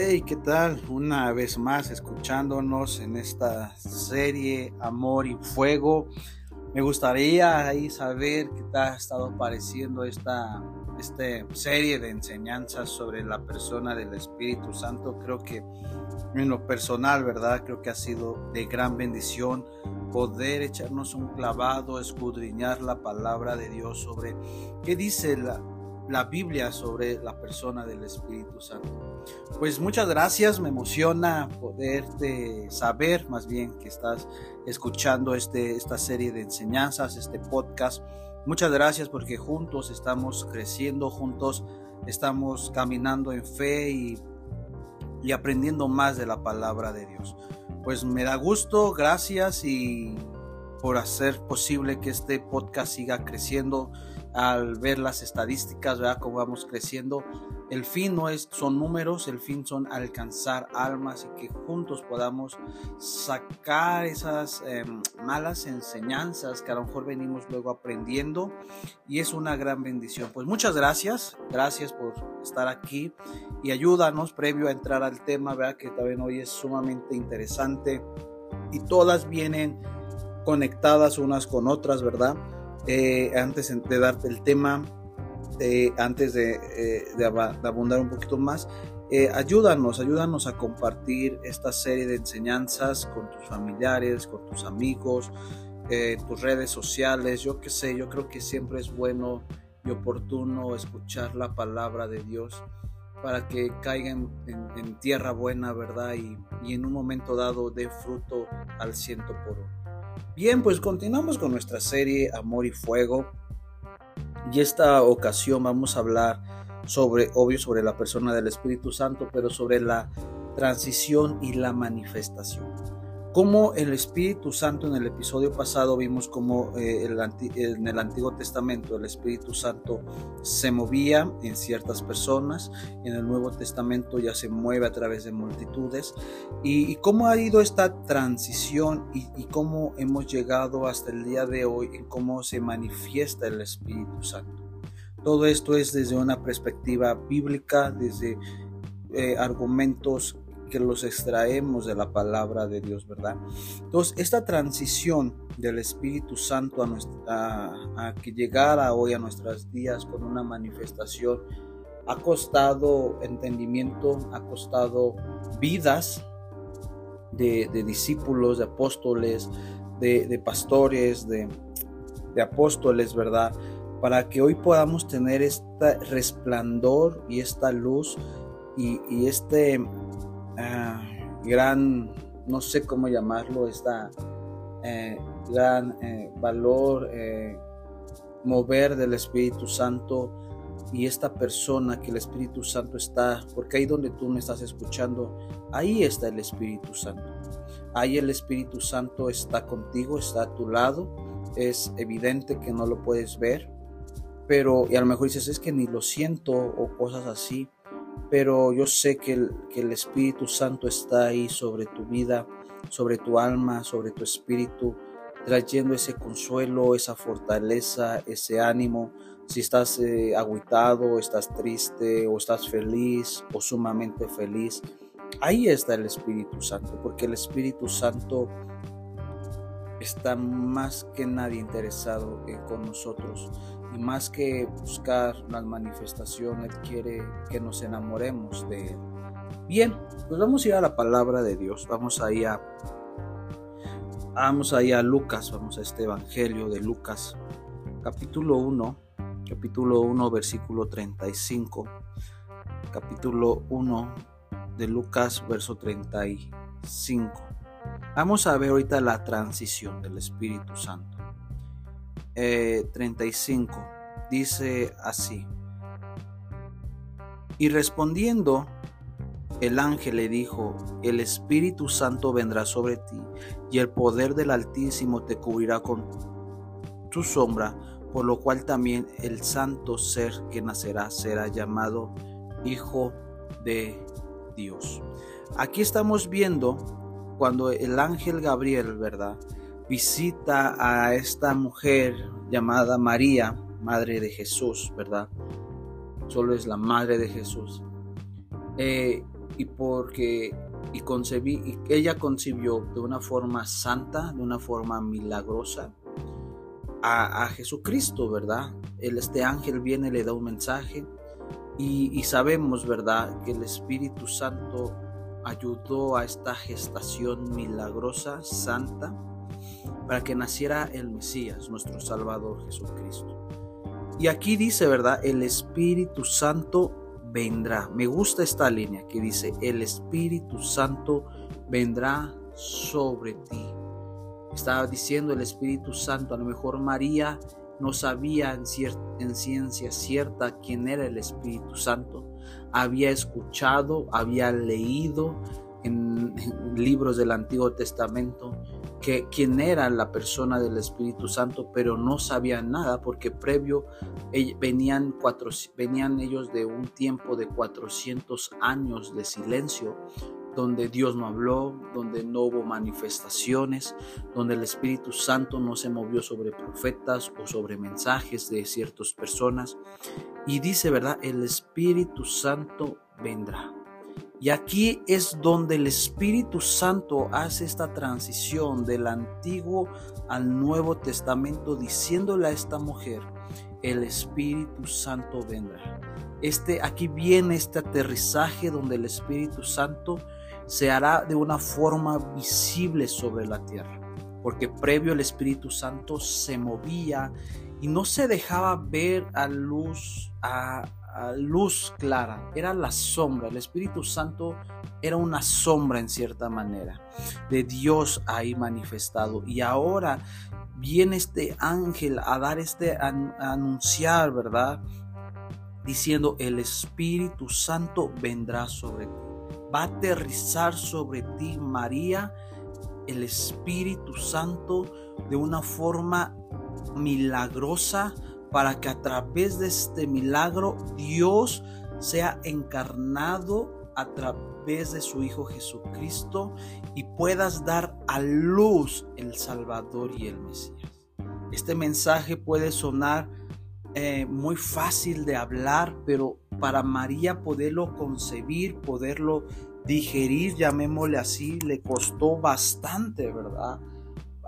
Hey, ¿qué tal? Una vez más escuchándonos en esta serie Amor y Fuego. Me gustaría ahí saber qué te ha estado pareciendo esta, esta serie de enseñanzas sobre la persona del Espíritu Santo. Creo que en lo personal, ¿verdad? Creo que ha sido de gran bendición poder echarnos un clavado, escudriñar la palabra de Dios sobre qué dice la, la Biblia sobre la persona del Espíritu Santo. Pues muchas gracias, me emociona poderte saber más bien que estás escuchando este, esta serie de enseñanzas, este podcast. Muchas gracias porque juntos estamos creciendo, juntos estamos caminando en fe y, y aprendiendo más de la palabra de Dios. Pues me da gusto, gracias y por hacer posible que este podcast siga creciendo al ver las estadísticas, ¿verdad? Cómo vamos creciendo. El fin no es, son números, el fin son alcanzar almas y que juntos podamos sacar esas em, malas enseñanzas que a lo mejor venimos luego aprendiendo y es una gran bendición. Pues muchas gracias, gracias por estar aquí y ayúdanos previo a entrar al tema, ¿verdad? Que también hoy es sumamente interesante y todas vienen conectadas unas con otras, ¿verdad? Eh, antes de darte el tema, eh, antes de, eh, abundar un poquito más, ayúdanos, ayúdanos a compartir esta serie de enseñanzas con tus familiares, con tus amigos, tus redes sociales, yo qué sé, yo creo que siempre es bueno y oportuno escuchar la palabra de Dios para que caigan en, tierra buena, ¿verdad? Y, y, en un momento dado dé fruto al ciento por uno. Bien, pues continuamos con nuestra serie Amor y Fuego. Y esta ocasión vamos a hablar sobre, obvio, sobre la persona del Espíritu Santo, pero sobre la transición y la manifestación como el Espíritu Santo en el episodio pasado vimos como eh, en el Antiguo Testamento el Espíritu Santo se movía en ciertas personas, en el Nuevo Testamento ya se mueve a través de multitudes y, cómo ha ido esta transición y, y, cómo hemos llegado hasta el día de hoy en cómo se manifiesta el Espíritu Santo. Todo esto es desde una perspectiva bíblica, desde eh, argumentos que los extraemos de la palabra de Dios, ¿verdad? Entonces, esta transición del Espíritu Santo a, nuestra, a, que llegara hoy a nuestros días con una manifestación ha costado entendimiento, ha costado vidas de, discípulos, de apóstoles, de, pastores, de, apóstoles, ¿verdad? Para que hoy podamos tener este resplandor y esta luz y este Ah, gran, no sé cómo llamarlo, esta eh, gran eh, valor, eh, mover del Espíritu Santo y esta persona que el Espíritu Santo está, porque ahí donde tú me estás escuchando, ahí está el Espíritu Santo. Ahí el Espíritu Santo está contigo, está a tu lado. Es evidente que no lo puedes ver, pero y a lo mejor dices, es que ni lo siento o cosas así pero yo sé que el, que el Espíritu Santo está ahí sobre tu vida, sobre tu alma, sobre tu espíritu, trayendo ese consuelo, esa fortaleza, ese ánimo. Si estás eh, estás triste, o estás feliz, o sumamente feliz, ahí está el Espíritu Santo, porque el Espíritu Santo está más que nadie interesado con nosotros y más que buscar las manifestaciones quiere que nos enamoremos de él. Bien, pues vamos a ir a la palabra de Dios, vamos ahí a vamos ahí a Lucas, vamos a este evangelio de Lucas, capítulo 1, capítulo 1 versículo 35. Capítulo 1 de Lucas verso 35. Vamos a ver ahorita la transición del Espíritu Santo. 35 eh, dice así. Y respondiendo, el ángel le dijo, el Espíritu Santo vendrá sobre ti y el poder del Altísimo te cubrirá con su sombra, por lo cual también el santo ser que nacerá será llamado Hijo de Dios. Aquí estamos viendo cuando el ángel Gabriel, ¿verdad? Visita a esta mujer llamada María, madre de Jesús, ¿verdad? Solo es la madre de Jesús. Eh, y porque y concebí ella concibió de una forma santa, de una forma milagrosa a, Jesucristo, ¿verdad? El, este ángel viene, le da un mensaje y, y sabemos, ¿verdad?, que el Espíritu Santo ayudó a esta gestación milagrosa, santa, para que naciera el Mesías, nuestro Salvador Jesucristo. Y aquí dice, ¿verdad? El Espíritu Santo vendrá. Me gusta esta línea que dice, el Espíritu Santo vendrá sobre ti. Estaba diciendo el Espíritu Santo, a lo mejor María no sabía en, en ciencia cierta quién era el Espíritu Santo. Había escuchado, había leído en, libros del Antiguo Testamento que quién era la persona del Espíritu Santo, pero no sabía nada porque previo venían, cuatro, venían ellos de un tiempo de 400 años de silencio donde Dios no habló, donde no hubo manifestaciones, donde el Espíritu Santo no se movió sobre profetas o sobre mensajes de ciertas personas. Y dice, ¿verdad? El Espíritu Santo vendrá. Y aquí es donde el Espíritu Santo hace esta transición del Antiguo al Nuevo Testamento diciéndole a esta mujer, el Espíritu Santo vendrá. Este aquí viene este aterrizaje donde el Espíritu Santo se hará de una forma visible sobre la tierra, porque previo el Espíritu Santo se movía y no se dejaba ver a luz a, luz clara, era la sombra. El Espíritu Santo era una sombra en cierta manera de Dios ahí manifestado. Y ahora viene este ángel a dar este, a, anunciar, ¿verdad? Diciendo, el Espíritu Santo vendrá sobre ti. Va a aterrizar sobre ti, María, el Espíritu Santo de una forma milagrosa para que a través de este milagro Dios sea encarnado a través de su Hijo Jesucristo y puedas dar a luz el Salvador y el Mesías. Este mensaje puede sonar eh, muy fácil de hablar, pero para María poderlo concebir, poderlo digerir, llamémosle así, le costó bastante, ¿verdad?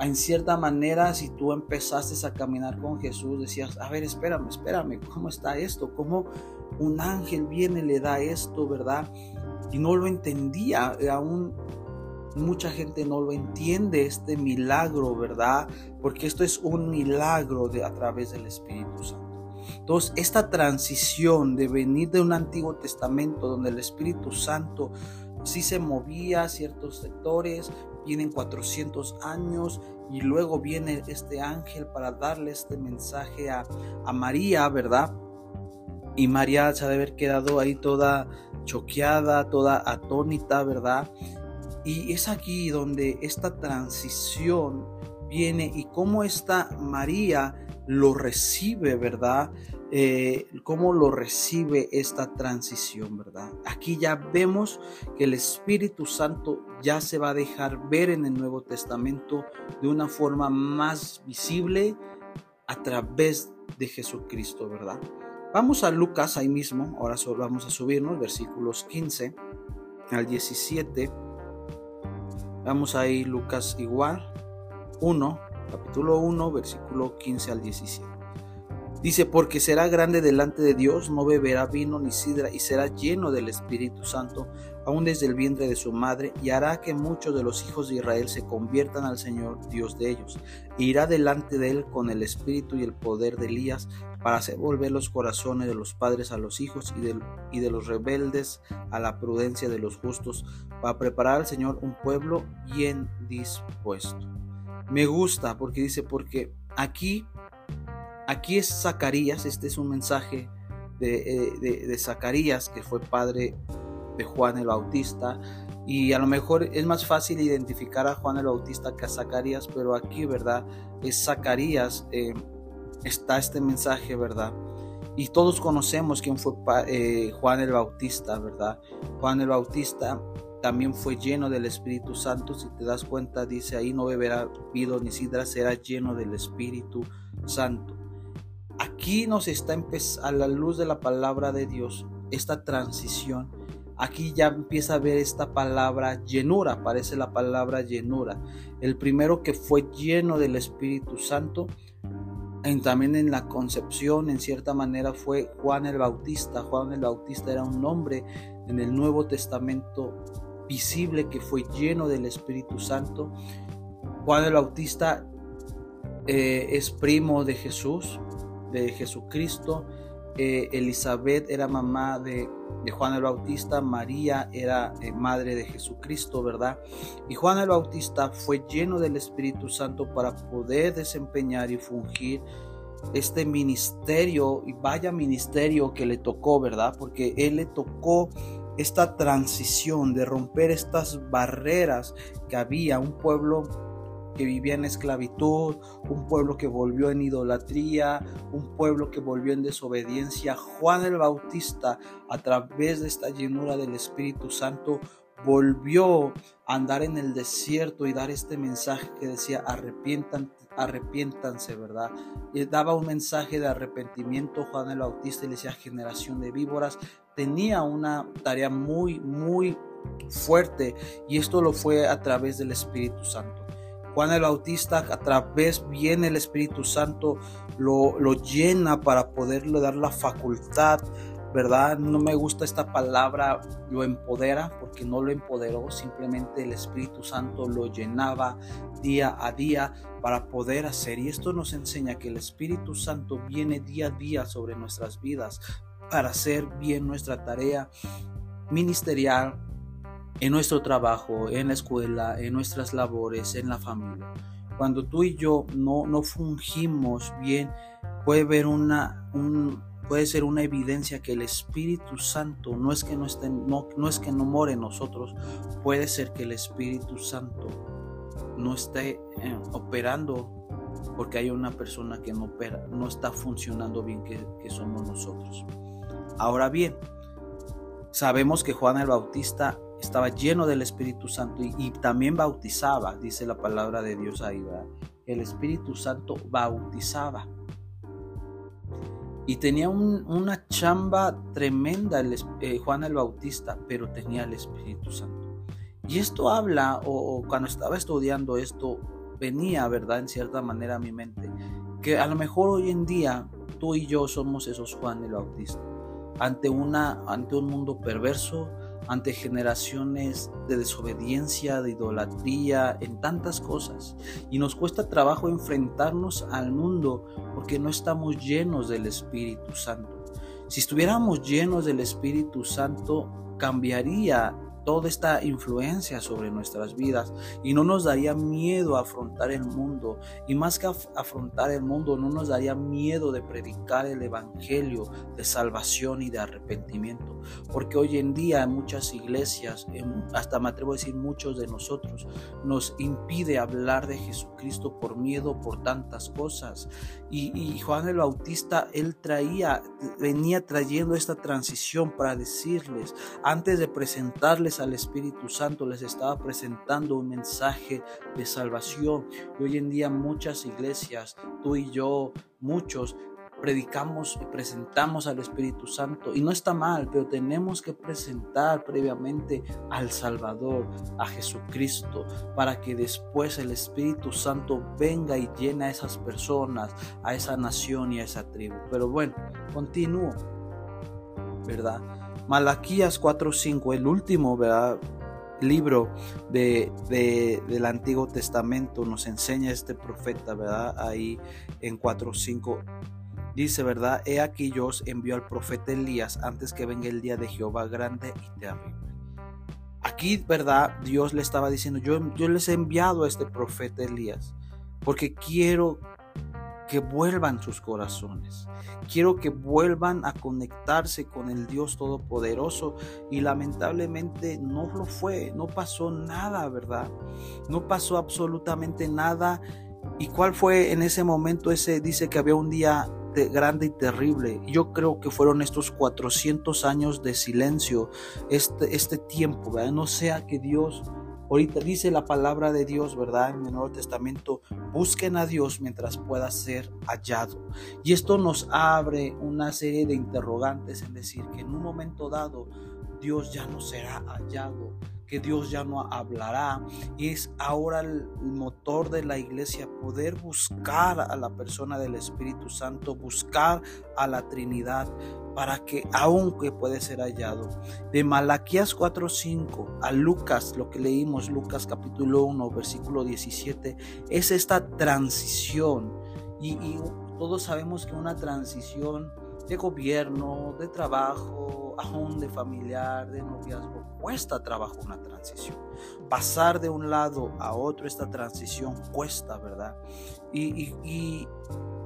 En cierta manera, si tú empezaste a caminar con Jesús, decías, a ver, espérame, espérame, ¿cómo está esto? ¿Cómo un ángel viene le da esto, verdad? Y no lo entendía, aún mucha gente no lo entiende, este milagro, ¿verdad? Porque esto es un milagro de, a través del Espíritu Santo. Entonces, esta transición de venir de un Antiguo Testamento donde el Espíritu Santo sí se movía a ciertos sectores, vienen 400 años y luego viene este ángel para darle este mensaje a, María, ¿verdad? Y María se ha de haber quedado ahí toda choqueada, toda atónita, ¿verdad? Y es aquí donde esta transición viene y cómo esta María lo recibe, ¿verdad? Eh, cómo lo recibe esta transición, ¿verdad? Aquí ya vemos que el Espíritu Santo ya se va a dejar ver en el Nuevo Testamento de una forma más visible a través de Jesucristo, ¿verdad? Vamos a Lucas ahí mismo, ahora solo vamos a subirnos, versículos 15 al 17. Vamos ahí, Lucas igual, 1, capítulo 1, versículo 15 al 17. Dice, porque será grande delante de Dios, no beberá vino ni sidra y será lleno del Espíritu Santo, aún desde el vientre de su madre, y hará que muchos de los hijos de Israel se conviertan al Señor, Dios de ellos. E irá delante de él con el espíritu y el poder de Elías, para hacer volver los corazones de los padres a los hijos y de, de los rebeldes a la prudencia de los justos, para preparar al Señor un pueblo bien dispuesto. Me gusta porque dice, porque aquí Aquí es Zacarías, este es un mensaje eh, de, Zacarías, que fue padre Juan el Bautista. Y a lo mejor es más fácil identificar a Juan el Bautista que a Zacarías, pero aquí, ¿verdad? Es Zacarías, eh, está este mensaje, ¿verdad? Y todos conocemos quién fue eh, Juan el Bautista, ¿verdad? Juan el Bautista también fue lleno del Espíritu Santo. Si te das cuenta, dice ahí no beberá vino ni sidra, será lleno del Espíritu Santo. Aquí nos está a la luz de la palabra de Dios esta transición aquí ya empieza a ver esta palabra llenura, aparece la palabra llenura. El primero que fue lleno del Espíritu Santo, y también en la concepción, en cierta manera, fue Juan el Bautista. Juan el Bautista era un hombre en el Nuevo Testamento visible que fue lleno del Espíritu Santo. Juan el Bautista eh, es primo de Jesús, de Jesucristo. Eh, Elizabeth era mamá de, Juan el Bautista, María era eh, madre de Jesucristo, ¿verdad? Y Juan el Bautista fue lleno del Espíritu Santo para poder desempeñar y fungir este ministerio, y vaya ministerio que le tocó, ¿verdad? Porque él le tocó esta transición de romper estas barreras que había, un pueblo que vivía en esclavitud, un pueblo que volvió en idolatría, un pueblo que volvió en desobediencia. Juan el Bautista, a través de esta llenura del Espíritu Santo, volvió a andar en el desierto y dar este mensaje que decía arrepientan, arrepiéntanse, ¿verdad? Y daba un mensaje de arrepentimiento Juan el Bautista y le decía generación de víboras. Tenía una tarea muy, muy fuerte y esto lo fue a través del Espíritu Santo. Juan el Bautista a través viene el Espíritu Santo, lo, lo llena para poderle dar la facultad, ¿verdad? No me gusta esta palabra, lo empodera, porque no lo empoderó, simplemente el Espíritu Santo lo llenaba día a día para poder hacer. Y esto nos enseña que el Espíritu Santo viene día a día sobre nuestras vidas para hacer bien nuestra tarea ministerial, en nuestro trabajo, en la escuela, en nuestras labores, en la familia. Cuando tú y yo no, no fungimos bien, puede, haber una, puede ser una evidencia que el Espíritu Santo no es que no, esté, no, no es que no more en nosotros, puede ser que el Espíritu Santo no esté eh, operando porque hay una persona que no opera, no está funcionando bien que, que somos nosotros. Ahora bien, sabemos que Juan el Bautista estaba lleno del Espíritu Santo y, también bautizaba, dice la palabra de Dios ahí, El Espíritu Santo bautizaba. Y tenía una chamba tremenda eh, Juan el Bautista, pero tenía el Espíritu Santo. Y esto habla, o, cuando estaba estudiando esto, venía, ¿verdad? En cierta manera a mi mente, que a lo mejor hoy en día tú y yo somos esos Juan el Bautista. Ante, una, ante un mundo perverso, ante generaciones de desobediencia, de idolatría, en tantas cosas. Y nos cuesta trabajo enfrentarnos al mundo porque no estamos llenos del Espíritu Santo. Si estuviéramos llenos del Espíritu Santo, cambiaría toda esta influencia sobre nuestras vidas y no nos daría miedo afrontar el mundo. Y más que afrontar el mundo no nos daría miedo de predicar el evangelio de salvación y de arrepentimiento. Porque hoy en día en muchas iglesias hasta me atrevo a decir muchos de nosotros nos impide hablar de Jesucristo por miedo por tantas cosas. Y Juan el Bautista él traía venía trayendo esta transición para decirles antes de presentarles al Espíritu Santo, les estaba presentando un mensaje de salvación. Y hoy en día muchas iglesias, tú y yo, muchos, predicamos y presentamos al Espíritu Santo. Y no está mal, pero tenemos que presentar previamente al Salvador, a Jesucristo, para que después el Espíritu Santo venga y llene a esas personas, a esa nación y a esa tribu. Pero bueno, continúo, ¿verdad? Malaquías 4.5, el último libro de, del Antiguo Testamento, nos enseña este profeta, ¿verdad? Ahí en 4.5 dice, ¿verdad? He aquí yo os al profeta Elías antes que venga el día de Jehová grande y terrible. Aquí, ¿verdad? Dios le estaba diciendo, yo, yo les he enviado a este profeta Elías porque quiero que vuelvan sus corazones. Quiero que vuelvan a conectarse con el Dios Todopoderoso y lamentablemente no lo fue, no pasó nada, ¿verdad? No pasó absolutamente nada. ¿Y cuál fue en ese momento? Ese dice que había un día grande y terrible. Yo creo que fueron estos 400 años de silencio, este, este tiempo, ¿verdad? No sea que Dios Ahorita dice la palabra de Dios, ¿verdad? En el Nuevo Testamento, busquen a Dios mientras pueda ser hallado. Y esto nos abre una serie de interrogantes en decir que en un momento dado Dios ya no será hallado, que Dios ya no hablará. Y es ahora el motor de la iglesia poder buscar a la persona del Espíritu Santo, buscar a la Trinidad para que aunque puede ser hallado. De Malaquías 4:5 a Lucas, lo que leímos, Lucas capítulo 1, versículo 17, es esta transición. Y, y todos sabemos que una transición de gobierno, de trabajo, aún de familiar, de noviazgo, cuesta trabajo una transición. Pasar de un lado a otro esta transición cuesta, ¿verdad? Y, y,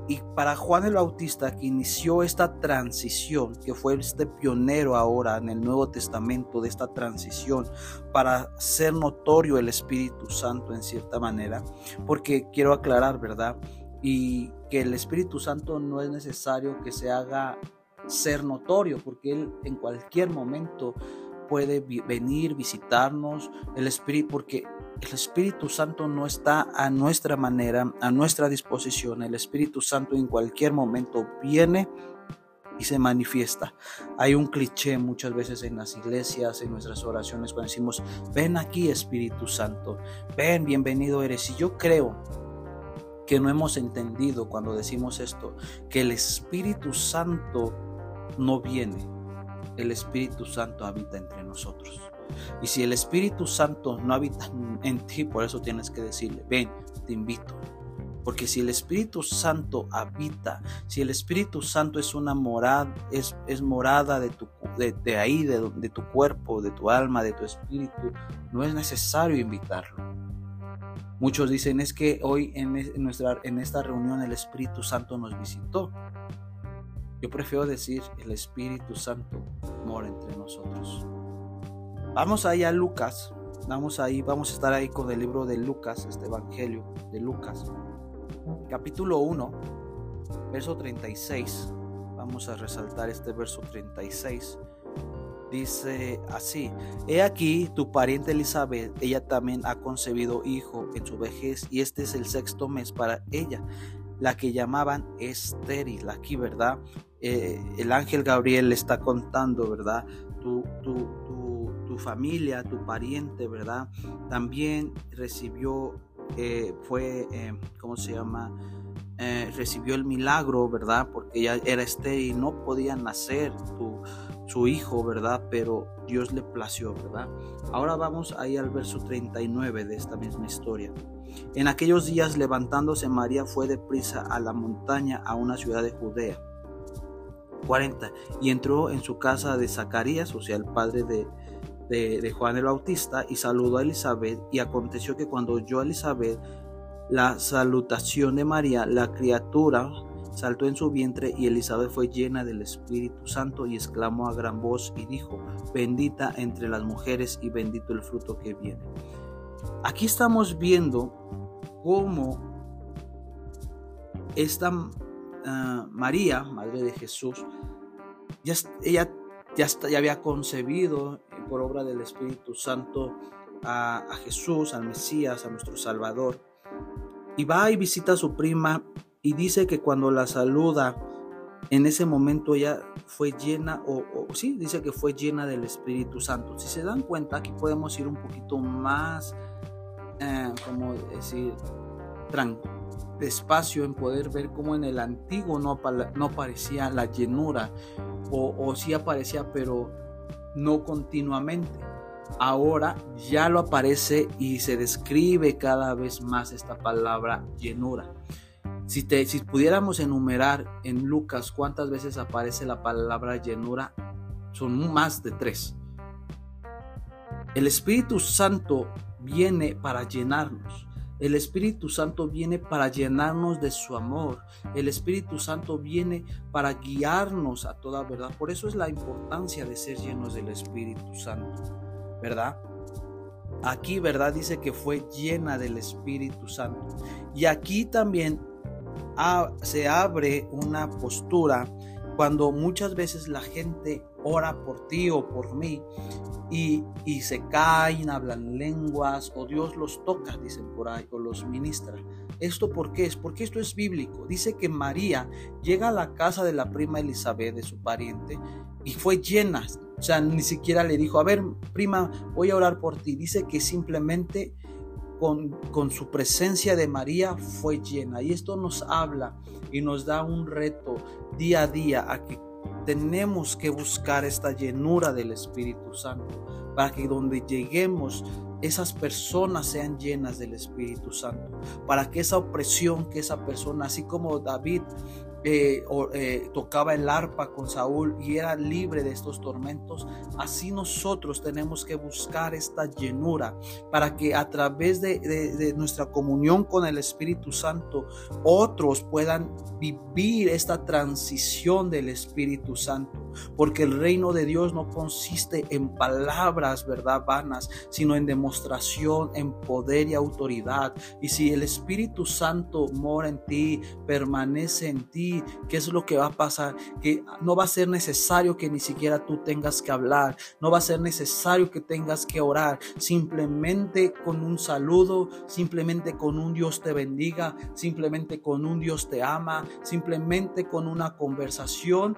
y, para Juan el Bautista, que inició esta transición, que fue este pionero ahora en el Nuevo Testamento de esta transición, para ser notorio el Espíritu Santo en cierta manera, porque quiero aclarar, ¿verdad? Y que el Espíritu Santo no es necesario que se haga ser notorio, porque Él en cualquier momento puede venir, visitarnos, el Espíritu, porque el Espíritu Santo no está a nuestra manera, a nuestra disposición. El Espíritu Santo en cualquier momento viene y se manifiesta. Hay un cliché muchas veces en las iglesias, en nuestras oraciones, cuando decimos, ven aquí Espíritu Santo, ven, bienvenido eres. Y yo creo que no hemos entendido cuando decimos esto, que el Espíritu Santo no viene, el Espíritu Santo habita entre nosotros. Y si el Espíritu Santo no habita en ti, por eso tienes que decirle, ven, te invito. Porque si el Espíritu Santo habita, si el Espíritu Santo es una morada, es, es morada de, tu, de, ahí, de, de tu cuerpo, de tu alma, de tu espíritu, no es necesario invitarlo. Muchos dicen es que hoy en, nuestra, en esta reunión el Espíritu Santo nos visitó. Yo prefiero decir el Espíritu Santo mora entre nosotros. Vamos ahí a Lucas. Vamos ahí, vamos a estar ahí con el libro de Lucas, este Evangelio de Lucas. Capítulo 1, verso 36. Vamos a resaltar este verso 36 dice así, he aquí tu pariente Elizabeth, ella también ha concebido hijo en su vejez y este es el sexto mes para ella, la que llamaban estéril, aquí, ¿verdad? Eh, el ángel Gabriel le está contando, ¿verdad? Tu, tu, tu, familia, tu pariente, ¿verdad? También recibió, eh, fue, eh, ¿cómo se llama? Recibió el milagro, ¿verdad? Porque ella era estéril y no podía nacer. Su hijo, ¿verdad? Pero Dios le plació, ¿verdad? Ahora vamos ahí al verso 39 de esta misma historia. En aquellos días levantándose María fue deprisa a la montaña a una ciudad de Judea. 40. Y entró en su casa de Zacarías, o sea, el padre de, de, de Juan el Bautista, y saludó a Elizabeth. Y aconteció que cuando oyó a Elizabeth la salutación de María, la criatura saltó en su vientre y Elizabeth fue llena del Espíritu Santo y exclamó a gran voz y dijo, bendita entre las mujeres y bendito el fruto que viene. Aquí estamos viendo cómo esta ah, María, Madre de Jesús, ya, ella ya, ya, había concebido por obra del Espíritu Santo a, a Jesús, al Mesías, a nuestro Salvador. Y va y visita a su prima y dice que cuando la saluda, en ese momento ella fue llena, o, sí, dice que fue llena del Espíritu Santo. Si se dan cuenta, aquí podemos ir un poquito más, eh, como decir, despacio en poder ver cómo en el antiguo no, no aparecía la llenura, o, o sí aparecía, pero no continuamente. Ahora ya lo aparece y se describe cada vez más esta palabra llenura. Si, te, si pudiéramos enumerar en Lucas cuántas veces aparece la palabra llenura, son más de tres. El Espíritu Santo viene para llenarnos. El Espíritu Santo viene para llenarnos de su amor. El Espíritu Santo viene para guiarnos a toda verdad. Por eso es la importancia de ser llenos del Espíritu Santo, ¿verdad? Aquí, ¿verdad? Dice que fue llena del Espíritu Santo. Y aquí también se abre una postura cuando muchas veces la gente ora por ti o por mí y, y, se caen, hablan lenguas o Dios los toca, dicen por ahí, o los ministra. ¿Esto por qué es? Porque esto es bíblico. Dice que María llega a la casa de la prima Elizabeth, de su pariente, y fue llena, sea, ni siquiera le dijo, a ver, prima, voy a orar por ti. Dice que simplemente con, con, su presencia de María fue llena. Y esto nos habla y nos da un reto día a día a que tenemos que buscar esta llenura del Espíritu Santo para que donde lleguemos esas personas sean llenas del Espíritu Santo, para que esa opresión que esa persona, así como David eh, eh, tocaba el arpa con Saúl y era libre de estos tormentos, así nosotros tenemos que buscar esta llenura para que a través de, nuestra comunión con el Espíritu Santo otros puedan vivir esta transición del Espíritu Santo, porque el reino de Dios no consiste en palabras, ¿verdad? Vanas, sino en demostración, en poder y autoridad. Y si el Espíritu Santo mora en ti, permanece en ti, qué es lo que va a pasar, que no va a ser necesario que ni siquiera tú tengas que hablar, no va a ser necesario que tengas que orar, simplemente con un saludo, simplemente con un Dios te bendiga, simplemente con un Dios te ama, simplemente con una conversación,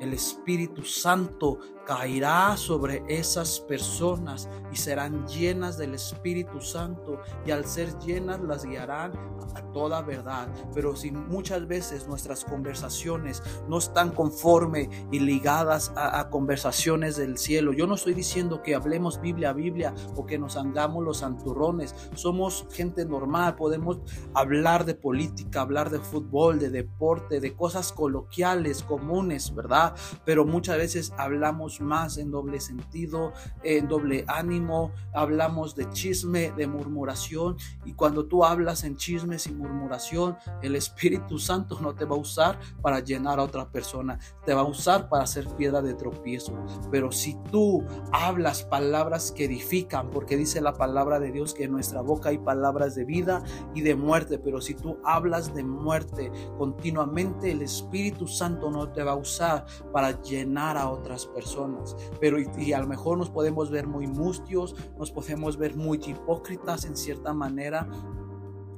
el Espíritu Santo caerá sobre esas personas y serán llenas del Espíritu Santo y al ser llenas las guiarán a toda verdad. Pero si muchas veces nuestras conversaciones no están conforme y ligadas a, conversaciones del cielo, yo no estoy diciendo que hablemos Biblia a Biblia o que nos hagamos los santurrones, somos gente normal, podemos hablar de política, hablar de fútbol, de deporte, de cosas coloquiales, comunes, ¿verdad? Pero muchas veces hablamos más en doble sentido, en doble ánimo, hablamos de chisme, de murmuración y cuando tú hablas en chismes y murmuración, el Espíritu Santo no te va a usar para llenar a otra persona, te va a usar para hacer piedra de tropiezo. Pero si tú hablas palabras que edifican, porque dice la palabra de Dios que en nuestra boca hay palabras de vida y de muerte, pero si tú hablas de muerte continuamente, el Espíritu Santo no te va a usar para llenar a otras personas pero y, a lo mejor nos podemos ver muy mustios, nos podemos ver muy hipócritas en cierta manera,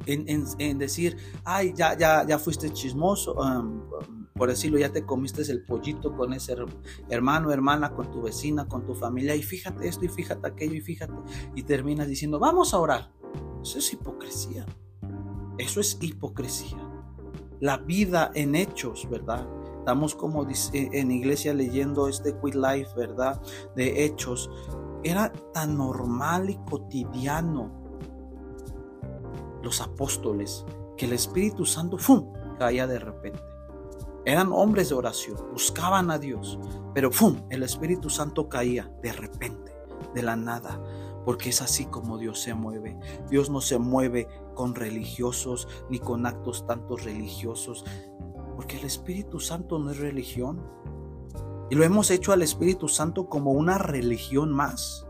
en, decir, ay, ya, ya, ya fuiste chismoso, um, por decirlo, ya te comiste el pollito con ese hermano, hermana, con tu vecina, con tu familia, y fíjate esto, y fíjate aquello, y fíjate, y terminas diciendo, vamos a orar. Eso es hipocresía. Eso es hipocresía. La vida en hechos, ¿verdad? Estamos como en iglesia leyendo este Quick Life, ¿verdad? De hechos. Era tan normal y cotidiano los apóstoles que el Espíritu Santo ¡fum! caía de repente. Eran hombres de oración, buscaban a Dios, pero ¡fum! el Espíritu Santo caía de repente, de la nada, porque es así como Dios se mueve. Dios no se mueve con religiosos ni con actos tantos religiosos. Porque el Espíritu Santo no es religión. Y lo hemos hecho al Espíritu Santo como una religión más.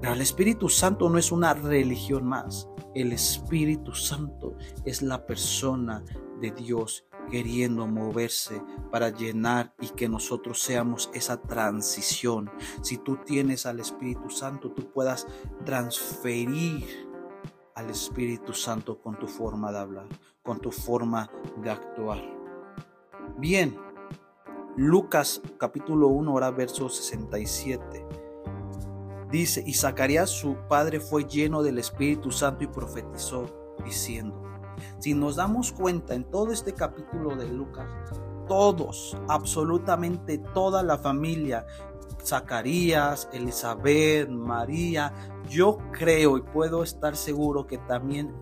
Pero el Espíritu Santo no es una religión más. El Espíritu Santo es la persona de Dios queriendo moverse para llenar y que nosotros seamos esa transición. Si tú tienes al Espíritu Santo, tú puedas transferir al Espíritu Santo con tu forma de hablar, con tu forma de actuar. Bien, Lucas capítulo 1, ahora verso 67. Dice, y Zacarías su padre fue lleno del Espíritu Santo y profetizó diciendo, si nos damos cuenta en todo este capítulo de Lucas, todos, absolutamente toda la familia, Zacarías, Elizabeth, María, yo creo y puedo estar seguro que también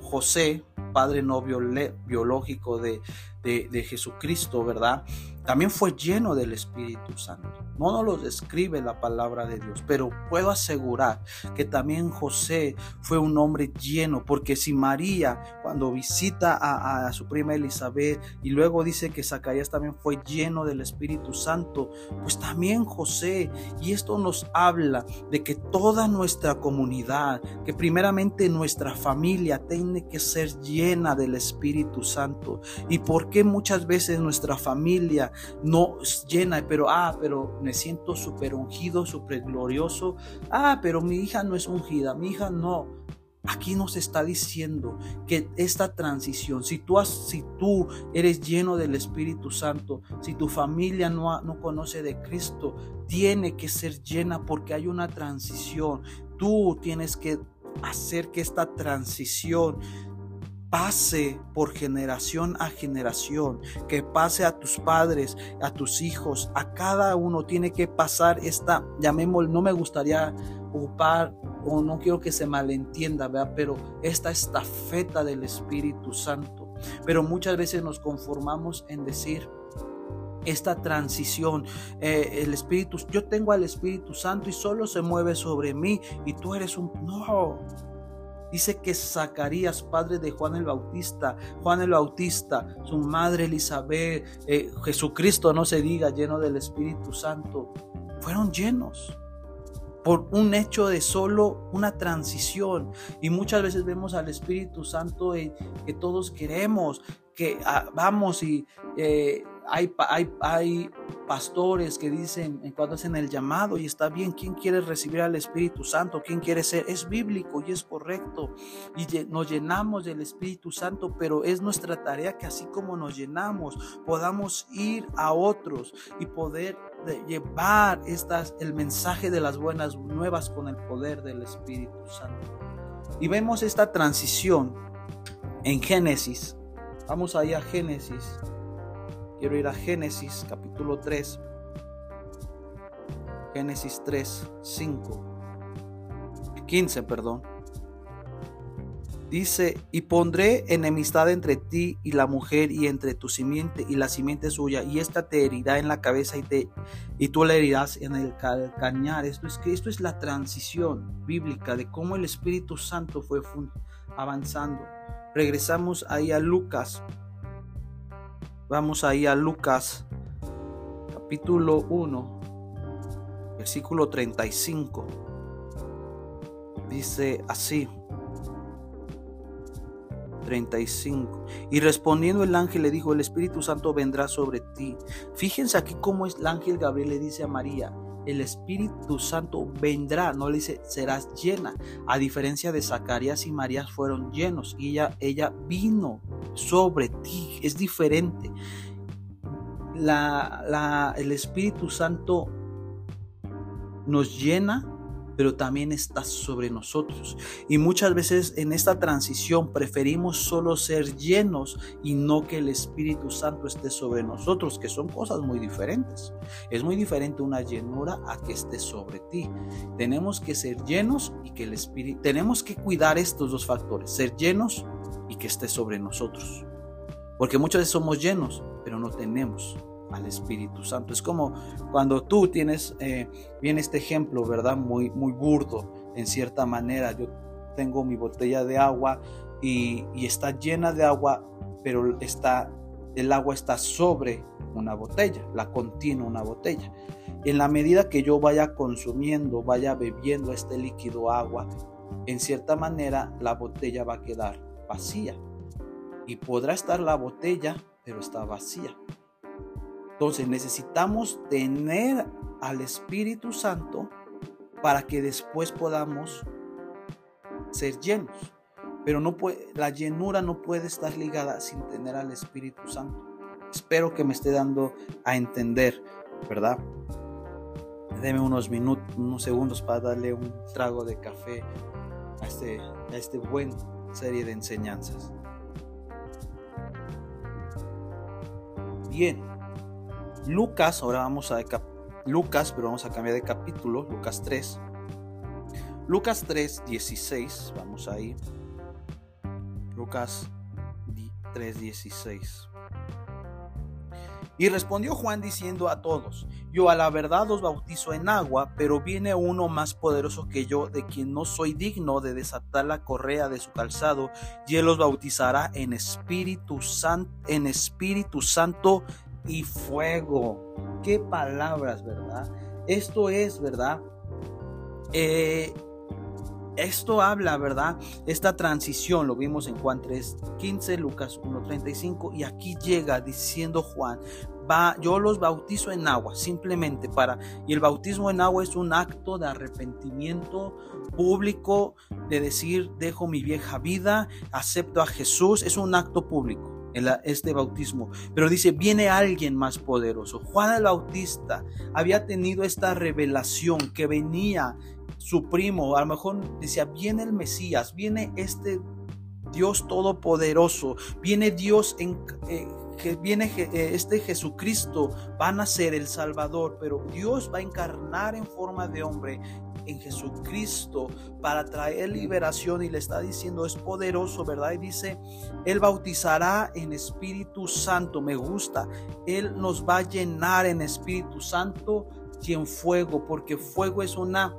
José, padre no biológico de, de, Jesucristo, ¿verdad? También fue lleno del Espíritu Santo. No nos lo describe la palabra de Dios, pero puedo asegurar que también José fue un hombre lleno, porque si María, cuando visita a, su prima Elizabeth y luego dice que Zacarías también fue lleno del Espíritu Santo, pues también José, y esto nos habla de que toda nuestra comunidad, que primeramente nuestra familia tiene que ser llena del Espíritu Santo. ¿Y por qué muchas veces nuestra familia no llena, pero, ah, pero me siento súper ungido, súper glorioso. Ah, pero mi hija no es ungida, mi hija no. Aquí nos está diciendo que esta transición, si tú, si tú eres lleno del Espíritu Santo, si tu familia no, no conoce de Cristo, tiene que ser llena porque hay una transición. Tú tienes que hacer que esta transición pase por generación a generación, que pase a tus padres, a tus hijos, a cada uno tiene que pasar esta, llamémoslo, no me gustaría ocupar o no quiero que se malentienda, ¿verdad? pero esta estafeta del Espíritu Santo. Pero muchas veces nos conformamos en decir, esta transición. Eh, el Espíritu, yo tengo al Espíritu Santo y solo se mueve sobre mí y tú eres un... No. Dice que Zacarías, padre de Juan el Bautista, Juan el Bautista, su madre Elizabeth, eh, Jesucristo, no se diga, lleno del Espíritu Santo, fueron llenos por un hecho de solo una transición. Y muchas veces vemos al Espíritu Santo que todos queremos, que ah, vamos y eh, hay, hay, pastores que dicen cuando hacen el llamado y está bien, ¿quién quiere recibir al Espíritu Santo? ¿Quién quiere ser? Es bíblico y es correcto. Y nos llenamos del Espíritu Santo, pero es nuestra tarea que así como nos llenamos, podamos ir a otros y poder llevar estas, el mensaje de las buenas nuevas con el poder del Espíritu Santo. Y vemos esta transición en Génesis. Vamos ahí a Génesis Quiero ir a Génesis capítulo 3. Génesis 3, 5. 15, perdón. Dice, y pondré enemistad entre ti y la mujer y entre tu simiente y la simiente suya, y esta te herirá en la cabeza y, te, y tú la herirás en el calcañar. Esto es esto es la transición bíblica de cómo el Espíritu Santo fue avanzando. Regresamos ahí a Lucas Vamos ahí a Lucas capítulo 1, versículo 35. Dice así. 35. Y respondiendo el ángel le dijo, el Espíritu Santo vendrá sobre ti. Fíjense aquí cómo es el ángel Gabriel le dice a María, el Espíritu Santo vendrá, no le dice serás llena. A diferencia de Zacarías y María fueron llenos y ella, ella vino sobre ti, es diferente. La, el Espíritu Santo nos llena pero también está sobre nosotros. Y muchas veces en esta transición preferimos solo ser llenos y no que el Espíritu Santo esté sobre nosotros, que son cosas muy diferentes. Es muy diferente una llenura a que esté sobre ti. Tenemos que ser llenos y que el Espíritu, tenemos que cuidar estos dos factores, ser llenos y que esté sobre nosotros. Porque muchas veces somos llenos, pero no tenemos al Espíritu Santo. Es como cuando tú tienes, eh, bien este ejemplo, ¿verdad? Muy, muy burdo, en cierta manera. Yo tengo mi botella de agua y, está llena de agua, pero está, el agua está sobre una botella, la contiene una botella. En la medida que yo vaya consumiendo, vaya bebiendo este líquido agua, en cierta manera la botella va a quedar vacía. Y podrá estar la botella, pero está vacía. Entonces necesitamos tener al Espíritu Santo para que después podamos ser llenos. Pero la llenura no puede estar ligada sin tener al Espíritu Santo. Espero que me esté dando a entender, ¿verdad? Deme unos minutos, unos segundos para darle un trago de café a este, a este buen serie de enseñanzas. Bien, Lucas, ahora vamos a Lucas, pero vamos a cambiar de capítulo, Lucas 3. Lucas 3, 16, vamos ahí. Lucas 3, 16. Y respondió Juan diciendo a todos, yo a la verdad os bautizo en agua, pero viene uno más poderoso que yo, de quien no soy digno de desatar la correa de su calzado, y él os bautizará en Espíritu Santo, en Espíritu Santo y fuego. Qué palabras, ¿verdad? Esto es, ¿verdad? Eh, esto habla, ¿verdad? Esta transición lo vimos en Juan 3:15, Lucas 1:35 y aquí llega diciendo Juan, va, yo los bautizo en agua, simplemente para y el bautismo en agua es un acto de arrepentimiento público de decir, dejo mi vieja vida, acepto a Jesús, es un acto público este bautismo. Pero dice, viene alguien más poderoso. Juan el Bautista había tenido esta revelación que venía su primo, a lo mejor decía, viene el Mesías, viene este Dios todopoderoso, viene Dios en... Eh, que viene eh, este Jesucristo va a nacer el Salvador, pero Dios va a encarnar en forma de hombre en Jesucristo para traer liberación y le está diciendo es poderoso, ¿verdad? Y dice, Él bautizará en Espíritu Santo, me gusta, Él nos va a llenar en Espíritu Santo y en fuego, porque fuego es una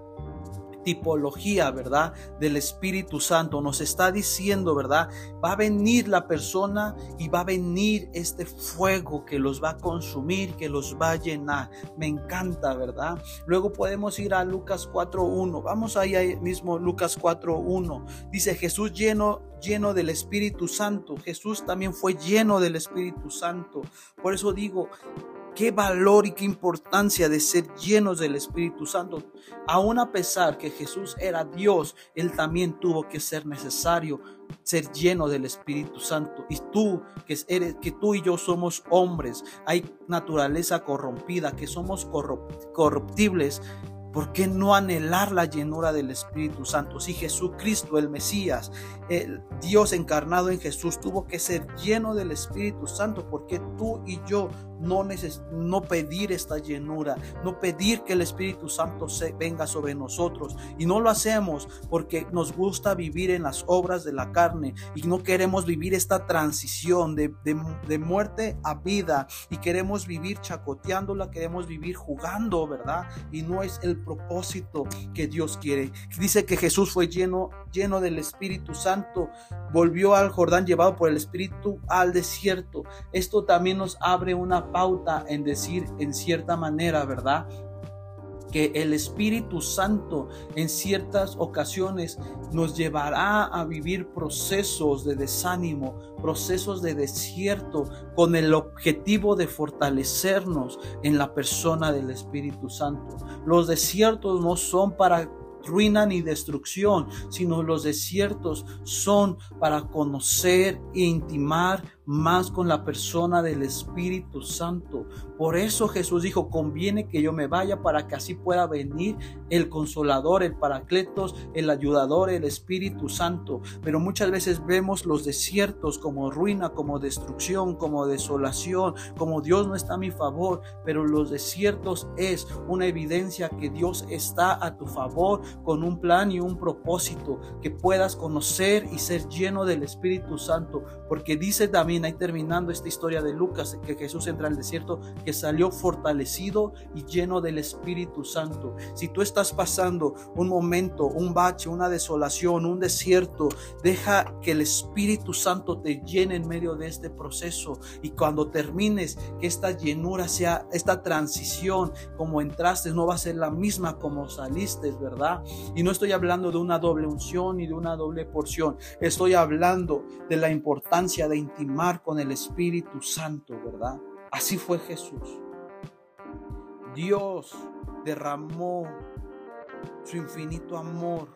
tipología, ¿verdad? Del Espíritu Santo. Nos está diciendo, ¿verdad? Va a venir la persona y va a venir este fuego que los va a consumir, que los va a llenar. Me encanta, ¿verdad? Luego podemos ir a Lucas 4.1. Vamos ahí mismo, Lucas 4.1. Dice Jesús lleno lleno del Espíritu Santo. Jesús también fue lleno del Espíritu Santo. Por eso digo, qué valor y qué importancia de ser llenos del Espíritu Santo. Aún a pesar que Jesús era Dios, Él también tuvo que ser necesario ser lleno del Espíritu Santo. Y tú, que, eres, que tú y yo somos hombres, hay naturaleza corrompida, que somos corruptibles, ¿Por qué no anhelar la llenura del Espíritu Santo? Si Jesucristo, el Mesías, el Dios encarnado en Jesús, tuvo que ser lleno del Espíritu Santo, ¿por qué tú y yo no, no pedir esta llenura, no pedir que el Espíritu Santo se venga sobre nosotros? Y no lo hacemos porque nos gusta vivir en las obras de la carne y no queremos vivir esta transición de, de muerte a vida y queremos vivir chacoteándola, queremos vivir jugando, ¿verdad? Y no es el propósito que Dios quiere. Dice que Jesús fue lleno, lleno del Espíritu Santo, volvió al Jordán llevado por el Espíritu al desierto. Esto también nos abre una pauta en decir en cierta manera, ¿verdad? que el Espíritu Santo en ciertas ocasiones nos llevará a vivir procesos de desánimo, procesos de desierto, con el objetivo de fortalecernos en la persona del Espíritu Santo. Los desiertos no son para ruina ni destrucción, sino los desiertos son para conocer e intimar más con la persona del Espíritu Santo. Por eso Jesús dijo, conviene que yo me vaya para que así pueda venir el consolador, el paracletos, el ayudador, el Espíritu Santo. Pero muchas veces vemos los desiertos como ruina, como destrucción, como desolación, como Dios no está a mi favor. Pero los desiertos es una evidencia que Dios está a tu favor con un plan y un propósito, que puedas conocer y ser lleno del Espíritu Santo. Porque dice también ahí terminando esta historia de Lucas, que Jesús entra al desierto, que salió fortalecido y lleno del Espíritu Santo. Si tú estás pasando un momento, un bache, una desolación, un desierto, deja que el Espíritu Santo te llene en medio de este proceso y cuando termines, que esta llenura sea, esta transición, como entraste, no va a ser la misma como saliste, ¿verdad? Y no estoy hablando de una doble unción ni de una doble porción, estoy hablando de la importancia de intimar con el Espíritu Santo, ¿verdad? Así fue Jesús. Dios derramó su infinito amor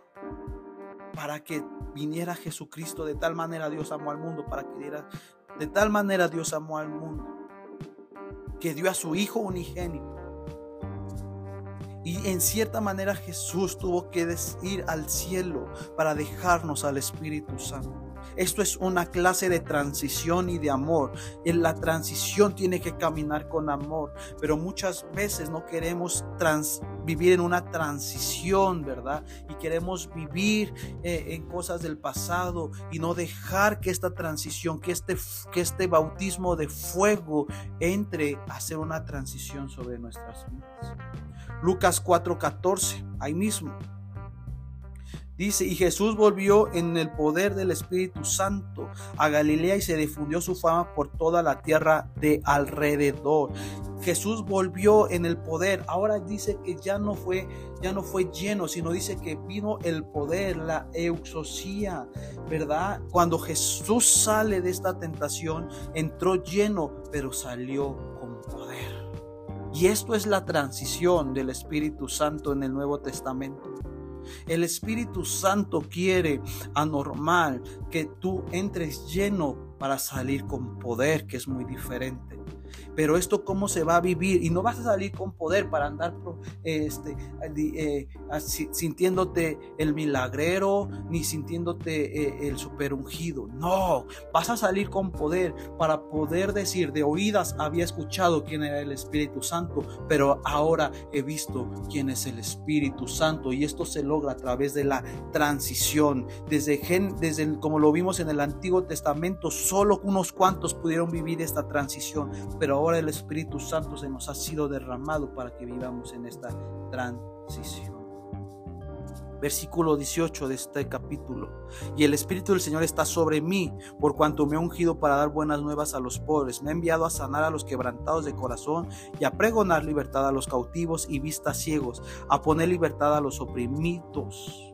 para que viniera Jesucristo. De tal manera Dios amó al mundo, para que diera, de tal manera Dios amó al mundo, que dio a su Hijo unigénito. Y en cierta manera Jesús tuvo que ir al cielo para dejarnos al Espíritu Santo. Esto es una clase de transición y de amor. En la transición tiene que caminar con amor, pero muchas veces no queremos vivir en una transición, ¿verdad? Y queremos vivir eh, en cosas del pasado y no dejar que esta transición, que este, que este bautismo de fuego entre a hacer una transición sobre nuestras vidas. Lucas 4:14, ahí mismo. Dice, y Jesús volvió en el poder del Espíritu Santo a Galilea y se difundió su fama por toda la tierra de alrededor. Jesús volvió en el poder. Ahora dice que ya no fue, ya no fue lleno, sino dice que vino el poder, la euxosía, ¿verdad? Cuando Jesús sale de esta tentación, entró lleno, pero salió con poder. Y esto es la transición del Espíritu Santo en el Nuevo Testamento. El Espíritu Santo quiere anormal que tú entres lleno para salir con poder, que es muy diferente. Pero esto cómo se va a vivir y no vas a salir con poder para andar este, eh, sintiéndote el milagrero ni sintiéndote eh, el super ungido. No, vas a salir con poder para poder decir de oídas había escuchado quién era el Espíritu Santo, pero ahora he visto quién es el Espíritu Santo y esto se logra a través de la transición. Desde, desde como lo vimos en el Antiguo Testamento, solo unos cuantos pudieron vivir esta transición, pero ahora el Espíritu Santo se nos ha sido derramado para que vivamos en esta transición. Versículo 18 de este capítulo. Y el Espíritu del Señor está sobre mí, por cuanto me ha ungido para dar buenas nuevas a los pobres. Me ha enviado a sanar a los quebrantados de corazón y a pregonar libertad a los cautivos y vistas ciegos, a poner libertad a los oprimidos.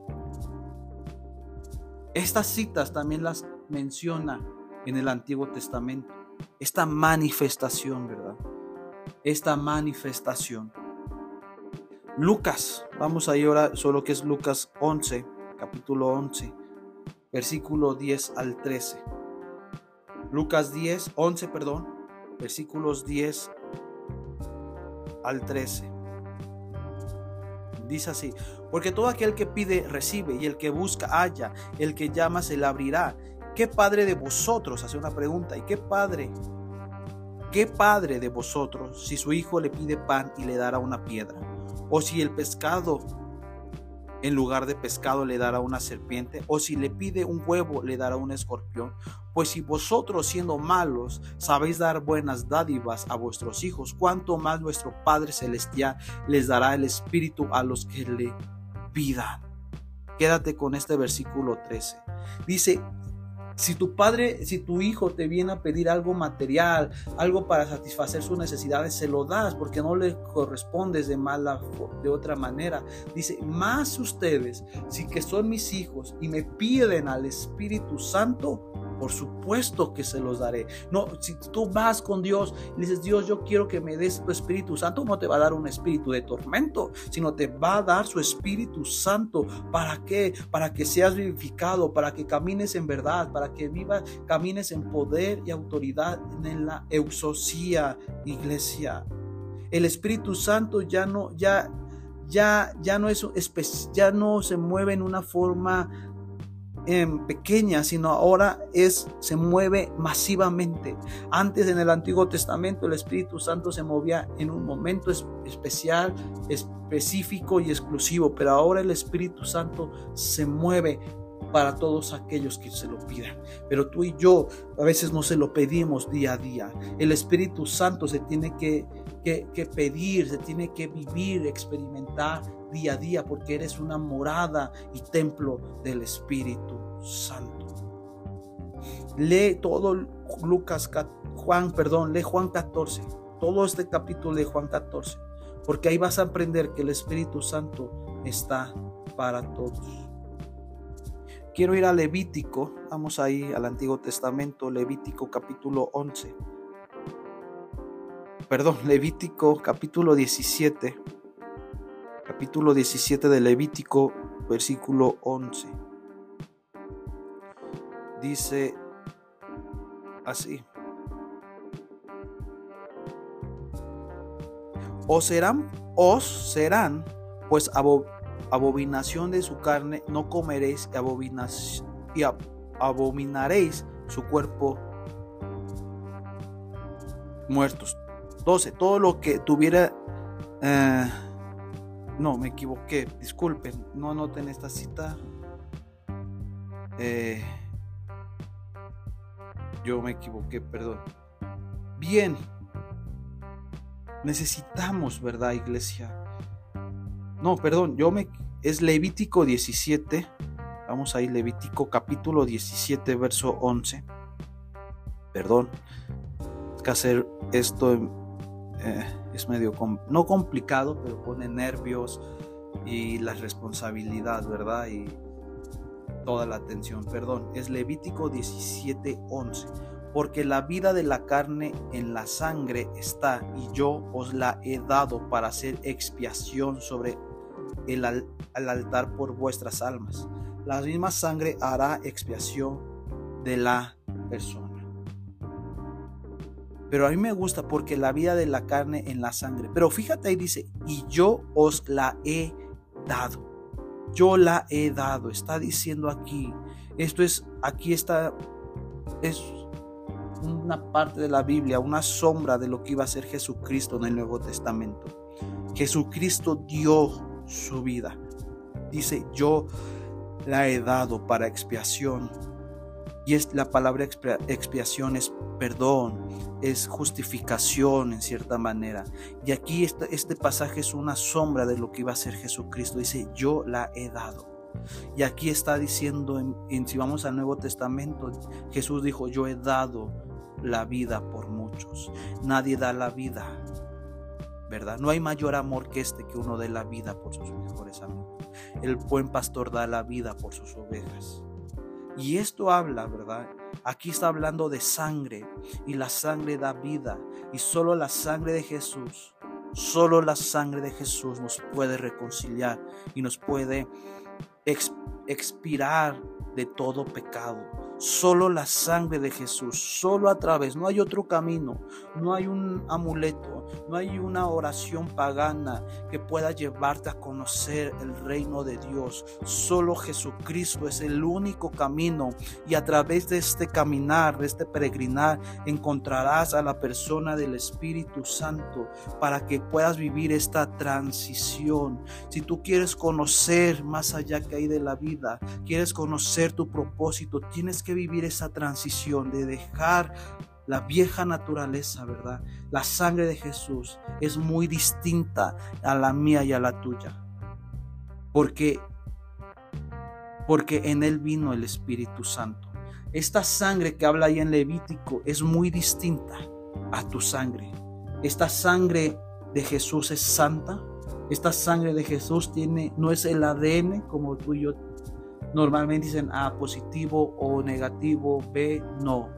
Estas citas también las menciona en el Antiguo Testamento esta manifestación, ¿verdad? Esta manifestación. Lucas, vamos a ir ahora solo que es Lucas 11, capítulo 11, versículo 10 al 13. Lucas 10, 11, perdón, versículos 10 al 13. Dice así, porque todo aquel que pide recibe y el que busca halla, el que llama se le abrirá. ¿Qué padre de vosotros? Hace una pregunta. ¿Y qué padre? ¿Qué padre de vosotros si su hijo le pide pan y le dará una piedra? ¿O si el pescado en lugar de pescado le dará una serpiente? ¿O si le pide un huevo le dará un escorpión? Pues si vosotros siendo malos sabéis dar buenas dádivas a vuestros hijos, ¿cuánto más vuestro Padre Celestial les dará el Espíritu a los que le pidan? Quédate con este versículo 13. Dice, si tu padre, si tu hijo te viene a pedir algo material, algo para satisfacer sus necesidades, se lo das porque no le correspondes de mala de otra manera. Dice, más ustedes, si que son mis hijos y me piden al Espíritu Santo, por supuesto que se los daré. No, si tú vas con Dios y dices, Dios, yo quiero que me des tu Espíritu Santo, no te va a dar un espíritu de tormento, sino te va a dar su Espíritu Santo. ¿Para qué? Para que seas vivificado, para que camines en verdad, para que vivas, camines en poder y autoridad en la eusosía, iglesia. El Espíritu Santo ya no, ya, ya, ya no es, ya no se mueve en una forma en pequeña, sino ahora es se mueve masivamente. Antes en el Antiguo Testamento el Espíritu Santo se movía en un momento especial, específico y exclusivo, pero ahora el Espíritu Santo se mueve para todos aquellos que se lo pidan. Pero tú y yo a veces no se lo pedimos día a día. El Espíritu Santo se tiene que, que pedir, se tiene que vivir, experimentar día a día porque eres una morada y templo del Espíritu Santo. Lee todo Lucas, Juan, perdón, lee Juan 14, todo este capítulo de Juan 14, porque ahí vas a aprender que el Espíritu Santo está para todos. Quiero ir a Levítico, vamos ahí al Antiguo Testamento, Levítico capítulo 11. Perdón, Levítico capítulo 17 capítulo 17 de Levítico, versículo 11. Dice así. Os serán, os serán, pues abominación de su carne no comeréis y, abominaréis su cuerpo muertos. 12. Todo lo que tuviera eh, no, me equivoqué. Disculpen, no anoten esta cita. Eh, yo me equivoqué, perdón. Bien. Necesitamos, ¿verdad, iglesia? No, perdón, yo me... Es Levítico 17. Vamos a ir, Levítico capítulo 17, verso 11. Perdón. Es que hacer esto eh, es medio, no complicado, pero pone nervios y la responsabilidad, ¿verdad? Y toda la atención, perdón. Es Levítico 17:11. Porque la vida de la carne en la sangre está, y yo os la he dado para hacer expiación sobre el altar por vuestras almas. La misma sangre hará expiación de la persona. Pero a mí me gusta porque la vida de la carne en la sangre. Pero fíjate ahí dice, y yo os la he dado. Yo la he dado. Está diciendo aquí. Esto es, aquí está, es una parte de la Biblia, una sombra de lo que iba a ser Jesucristo en el Nuevo Testamento. Jesucristo dio su vida. Dice, yo la he dado para expiación y es la palabra expiación es perdón, es justificación en cierta manera. Y aquí este, este pasaje es una sombra de lo que iba a ser Jesucristo. Dice, yo la he dado. Y aquí está diciendo, en, si vamos al Nuevo Testamento, Jesús dijo, yo he dado la vida por muchos. Nadie da la vida, ¿verdad? No hay mayor amor que este que uno dé la vida por sus mejores amigos. El buen pastor da la vida por sus ovejas. Y esto habla, ¿verdad? Aquí está hablando de sangre y la sangre da vida y solo la sangre de Jesús, solo la sangre de Jesús nos puede reconciliar y nos puede expirar de todo pecado. Solo la sangre de Jesús, solo a través, no hay otro camino, no hay un amuleto, no hay una oración pagana que pueda llevarte a conocer el reino de Dios. Solo Jesucristo es el único camino y a través de este caminar, de este peregrinar, encontrarás a la persona del Espíritu Santo para que puedas vivir esta transición. Si tú quieres conocer más allá que hay de la vida, quieres conocer tu propósito, tienes que vivir esa transición de dejar la vieja naturaleza, ¿verdad? La sangre de Jesús es muy distinta a la mía y a la tuya. Porque porque en él vino el Espíritu Santo. Esta sangre que habla ahí en Levítico es muy distinta a tu sangre. Esta sangre de Jesús es santa. Esta sangre de Jesús tiene no es el ADN como tú y Normalmente dicen A positivo o negativo, B no.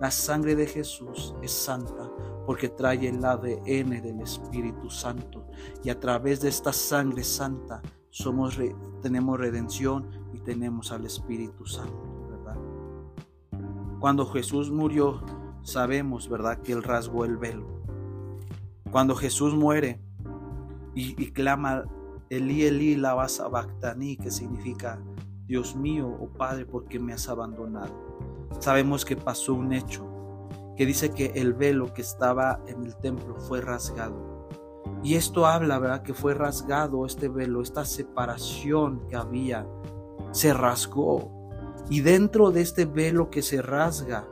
La sangre de Jesús es santa porque trae el ADN del Espíritu Santo y a través de esta sangre santa somos tenemos redención y tenemos al Espíritu Santo, ¿verdad? Cuando Jesús murió, sabemos, ¿verdad?, que él rasgó el velo. Cuando Jesús muere y, clama Eli Eli lava sabachthani, que significa Dios mío, oh Padre, ¿por qué me has abandonado? Sabemos que pasó un hecho, que dice que el velo que estaba en el templo fue rasgado. Y esto habla, ¿verdad? Que fue rasgado este velo, esta separación que había, se rasgó. Y dentro de este velo que se rasga,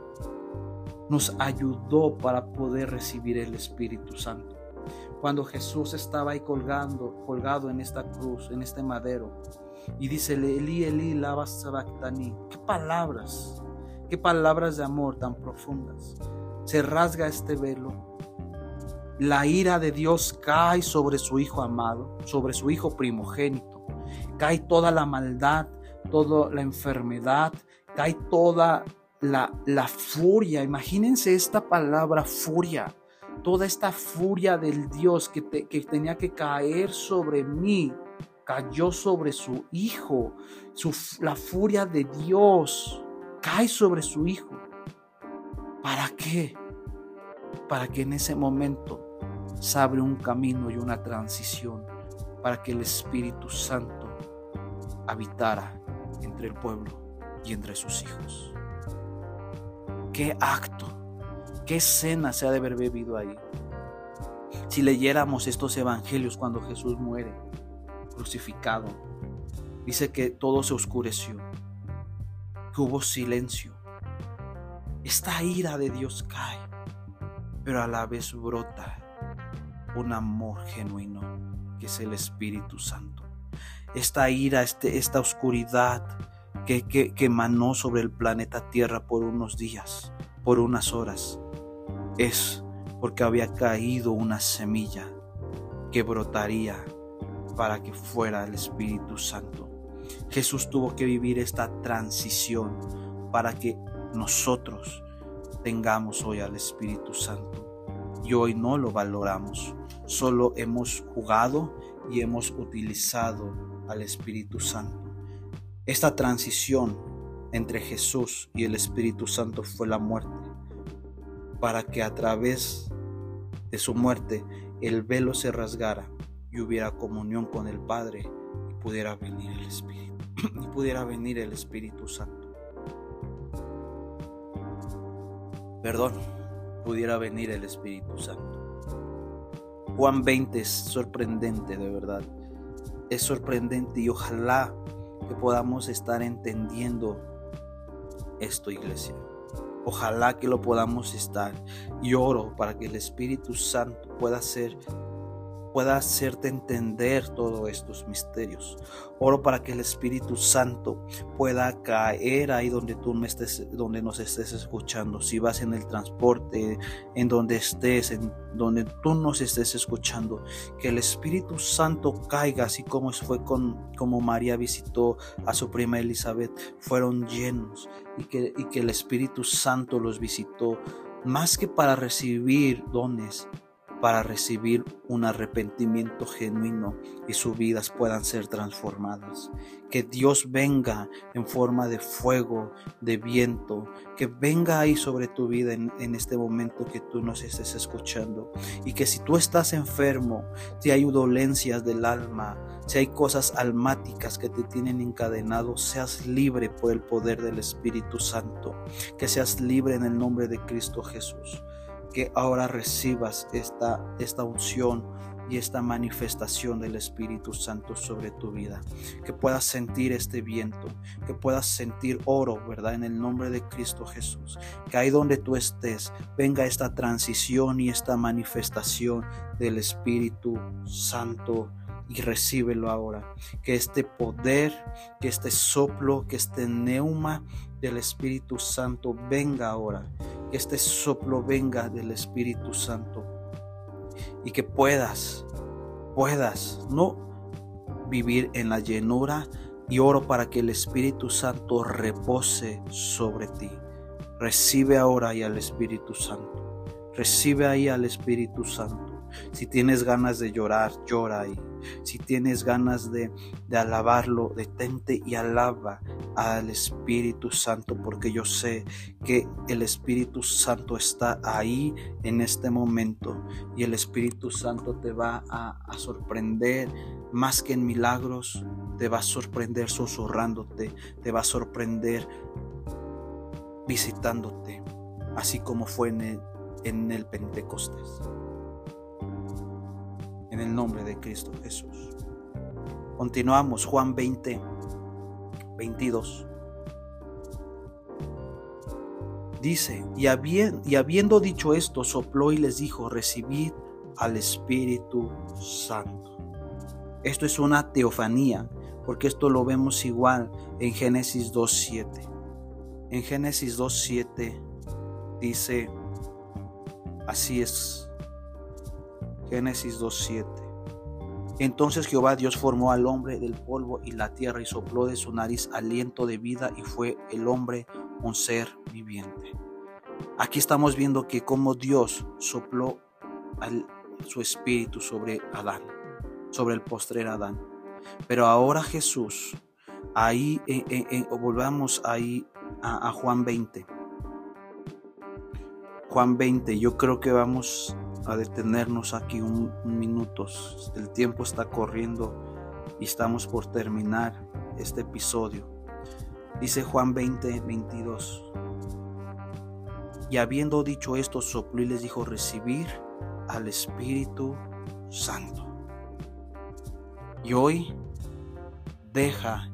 nos ayudó para poder recibir el Espíritu Santo. Cuando Jesús estaba ahí colgando, colgado en esta cruz, en este madero, y dice, Eli, Eli, lava sabactani. Qué palabras, qué palabras de amor tan profundas. Se rasga este velo. La ira de Dios cae sobre su Hijo amado, sobre su Hijo primogénito. Cae toda la maldad, toda la enfermedad, cae toda la, la furia. Imagínense esta palabra furia. Toda esta furia del Dios que, que tenía que caer sobre mí cayó sobre su hijo. la furia de Dios cae sobre su hijo. ¿Para qué? Para que en ese momento se abre un camino y una transición para que el Espíritu Santo habitara entre el pueblo y entre sus hijos. Qué acto, qué escena se ha de haber bebido ahí. Si leyéramos estos evangelios cuando Jesús muere, crucificado, dice que todo se oscureció, que hubo silencio. Esta ira de Dios cae, pero a la vez brota un amor genuino que es el Espíritu Santo. Esta ira, este, esta oscuridad que, que, que emanó sobre el planeta Tierra por unos días, por unas horas, es porque había caído una semilla que brotaría para que fuera el Espíritu Santo. Jesús tuvo que vivir esta transición para que nosotros tengamos hoy al Espíritu Santo. Y hoy no lo valoramos, solo hemos jugado y hemos utilizado al Espíritu Santo. Esta transición entre Jesús y el Espíritu Santo fue la muerte, para que a través de su muerte el velo se rasgara y hubiera comunión con el Padre y pudiera venir el Espíritu y pudiera venir el Espíritu Santo. Perdón, pudiera venir el Espíritu Santo. Juan 20 es sorprendente, de verdad. Es sorprendente y ojalá que podamos estar entendiendo esto, iglesia. Ojalá que lo podamos estar. Y oro para que el Espíritu Santo pueda ser pueda hacerte entender todos estos misterios. Oro para que el Espíritu Santo pueda caer ahí donde tú me estés, donde nos estés escuchando. Si vas en el transporte, en donde estés, en donde tú nos estés escuchando, que el Espíritu Santo caiga, así como fue con como María visitó a su prima Elizabeth, fueron llenos y que, y que el Espíritu Santo los visitó más que para recibir dones, para recibir un arrepentimiento genuino y sus vidas puedan ser transformadas. Que Dios venga en forma de fuego, de viento, que venga ahí sobre tu vida en, este momento que tú nos estés escuchando. Y que si tú estás enfermo, si hay dolencias del alma, si hay cosas almáticas que te tienen encadenado, seas libre por el poder del Espíritu Santo. Que seas libre en el nombre de Cristo Jesús que ahora recibas esta, esta unción y esta manifestación del Espíritu Santo sobre tu vida. Que puedas sentir este viento, que puedas sentir oro, ¿verdad? En el nombre de Cristo Jesús. Que ahí donde tú estés venga esta transición y esta manifestación del Espíritu Santo y recíbelo ahora. Que este poder, que este soplo, que este neuma del Espíritu Santo venga ahora que este soplo venga del Espíritu Santo y que puedas, puedas no vivir en la llenura y oro para que el Espíritu Santo repose sobre ti. Recibe ahora ahí al Espíritu Santo. Recibe ahí al Espíritu Santo. Si tienes ganas de llorar, llora ahí. Si tienes ganas de, alabarlo, detente y alaba al Espíritu Santo, porque yo sé que el Espíritu Santo está ahí en este momento y el Espíritu Santo te va a, a sorprender más que en milagros, te va a sorprender susurrándote, te va a sorprender visitándote, así como fue en el, en el Pentecostés en el nombre de Cristo Jesús. Continuamos, Juan 20, 22. Dice, y, y habiendo dicho esto, sopló y les dijo, recibid al Espíritu Santo. Esto es una teofanía, porque esto lo vemos igual en Génesis 2.7. En Génesis 2.7 dice, así es Génesis 2.7. Entonces Jehová Dios formó al hombre del polvo y la tierra y sopló de su nariz aliento de vida y fue el hombre un ser viviente. Aquí estamos viendo que como Dios sopló su espíritu sobre Adán, sobre el postrer Adán. Pero ahora Jesús, ahí eh, eh, eh, volvamos ahí a, a Juan 20. Juan 20, yo creo que vamos a detenernos aquí un, minuto. El tiempo está corriendo y estamos por terminar este episodio. Dice Juan 20, 22. Y habiendo dicho esto, sopló y les dijo, recibir al Espíritu Santo. Y hoy deja,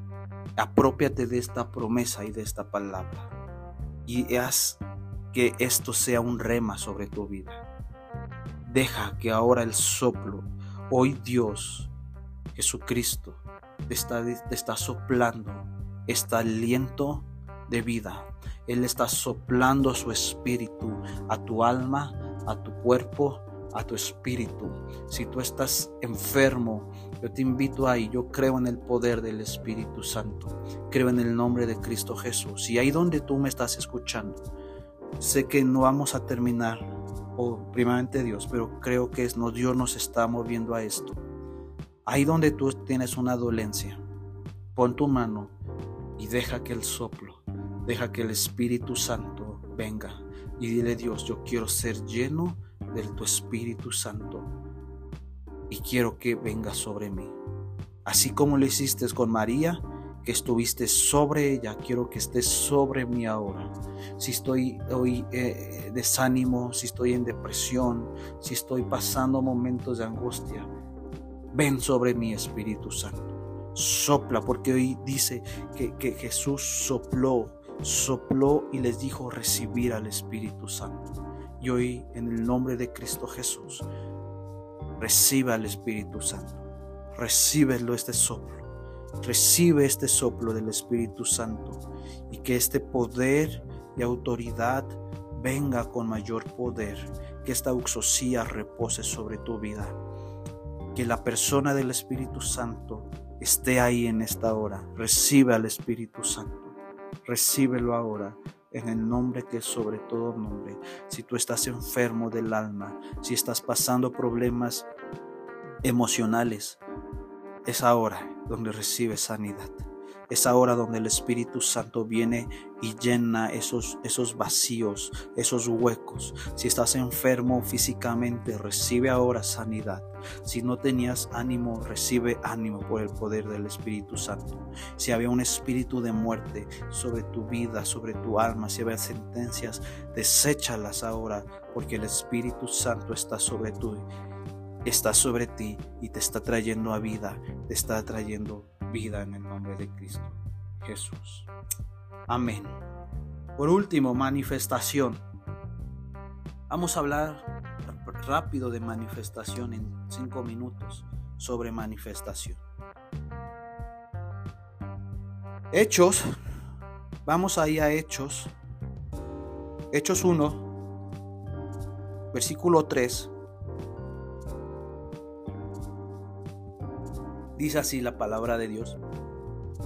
apropiate de esta promesa y de esta palabra. Y haz que esto sea un rema sobre tu vida. Deja que ahora el soplo, hoy Dios, Jesucristo, te está, está soplando este aliento de vida. Él está soplando su espíritu a tu alma, a tu cuerpo, a tu espíritu. Si tú estás enfermo, yo te invito ahí. Yo creo en el poder del Espíritu Santo. Creo en el nombre de Cristo Jesús. Y ahí donde tú me estás escuchando, sé que no vamos a terminar, o primeramente Dios, pero creo que es, no, Dios nos está moviendo a esto. Ahí donde tú tienes una dolencia, pon tu mano y deja que el soplo, deja que el Espíritu Santo venga y dile Dios, yo quiero ser lleno de tu Espíritu Santo y quiero que venga sobre mí. Así como lo hiciste con María, que estuviste sobre ella, quiero que estés sobre mí ahora. Si estoy hoy eh, desánimo, si estoy en depresión, si estoy pasando momentos de angustia, ven sobre mi Espíritu Santo. Sopla, porque hoy dice que, que Jesús sopló, sopló y les dijo recibir al Espíritu Santo. Y hoy en el nombre de Cristo Jesús, reciba al Espíritu Santo. Recíbelo este soplo. Recibe este soplo del Espíritu Santo y que este poder y autoridad venga con mayor poder, que esta auxosía repose sobre tu vida, que la persona del Espíritu Santo esté ahí en esta hora. Recibe al Espíritu Santo, recíbelo ahora en el nombre que es sobre todo nombre. Si tú estás enfermo del alma, si estás pasando problemas emocionales, es ahora donde recibes sanidad. Es ahora donde el Espíritu Santo viene y llena esos, esos vacíos, esos huecos. Si estás enfermo físicamente, recibe ahora sanidad. Si no tenías ánimo, recibe ánimo por el poder del Espíritu Santo. Si había un espíritu de muerte sobre tu vida, sobre tu alma, si había sentencias, deséchalas ahora, porque el Espíritu Santo está sobre tu está sobre ti y te está trayendo a vida, te está trayendo vida en el nombre de Cristo Jesús. Amén. Por último, manifestación. Vamos a hablar rápido de manifestación en cinco minutos sobre manifestación. Hechos, vamos ahí a Hechos. Hechos 1, versículo 3 Dice así la palabra de Dios.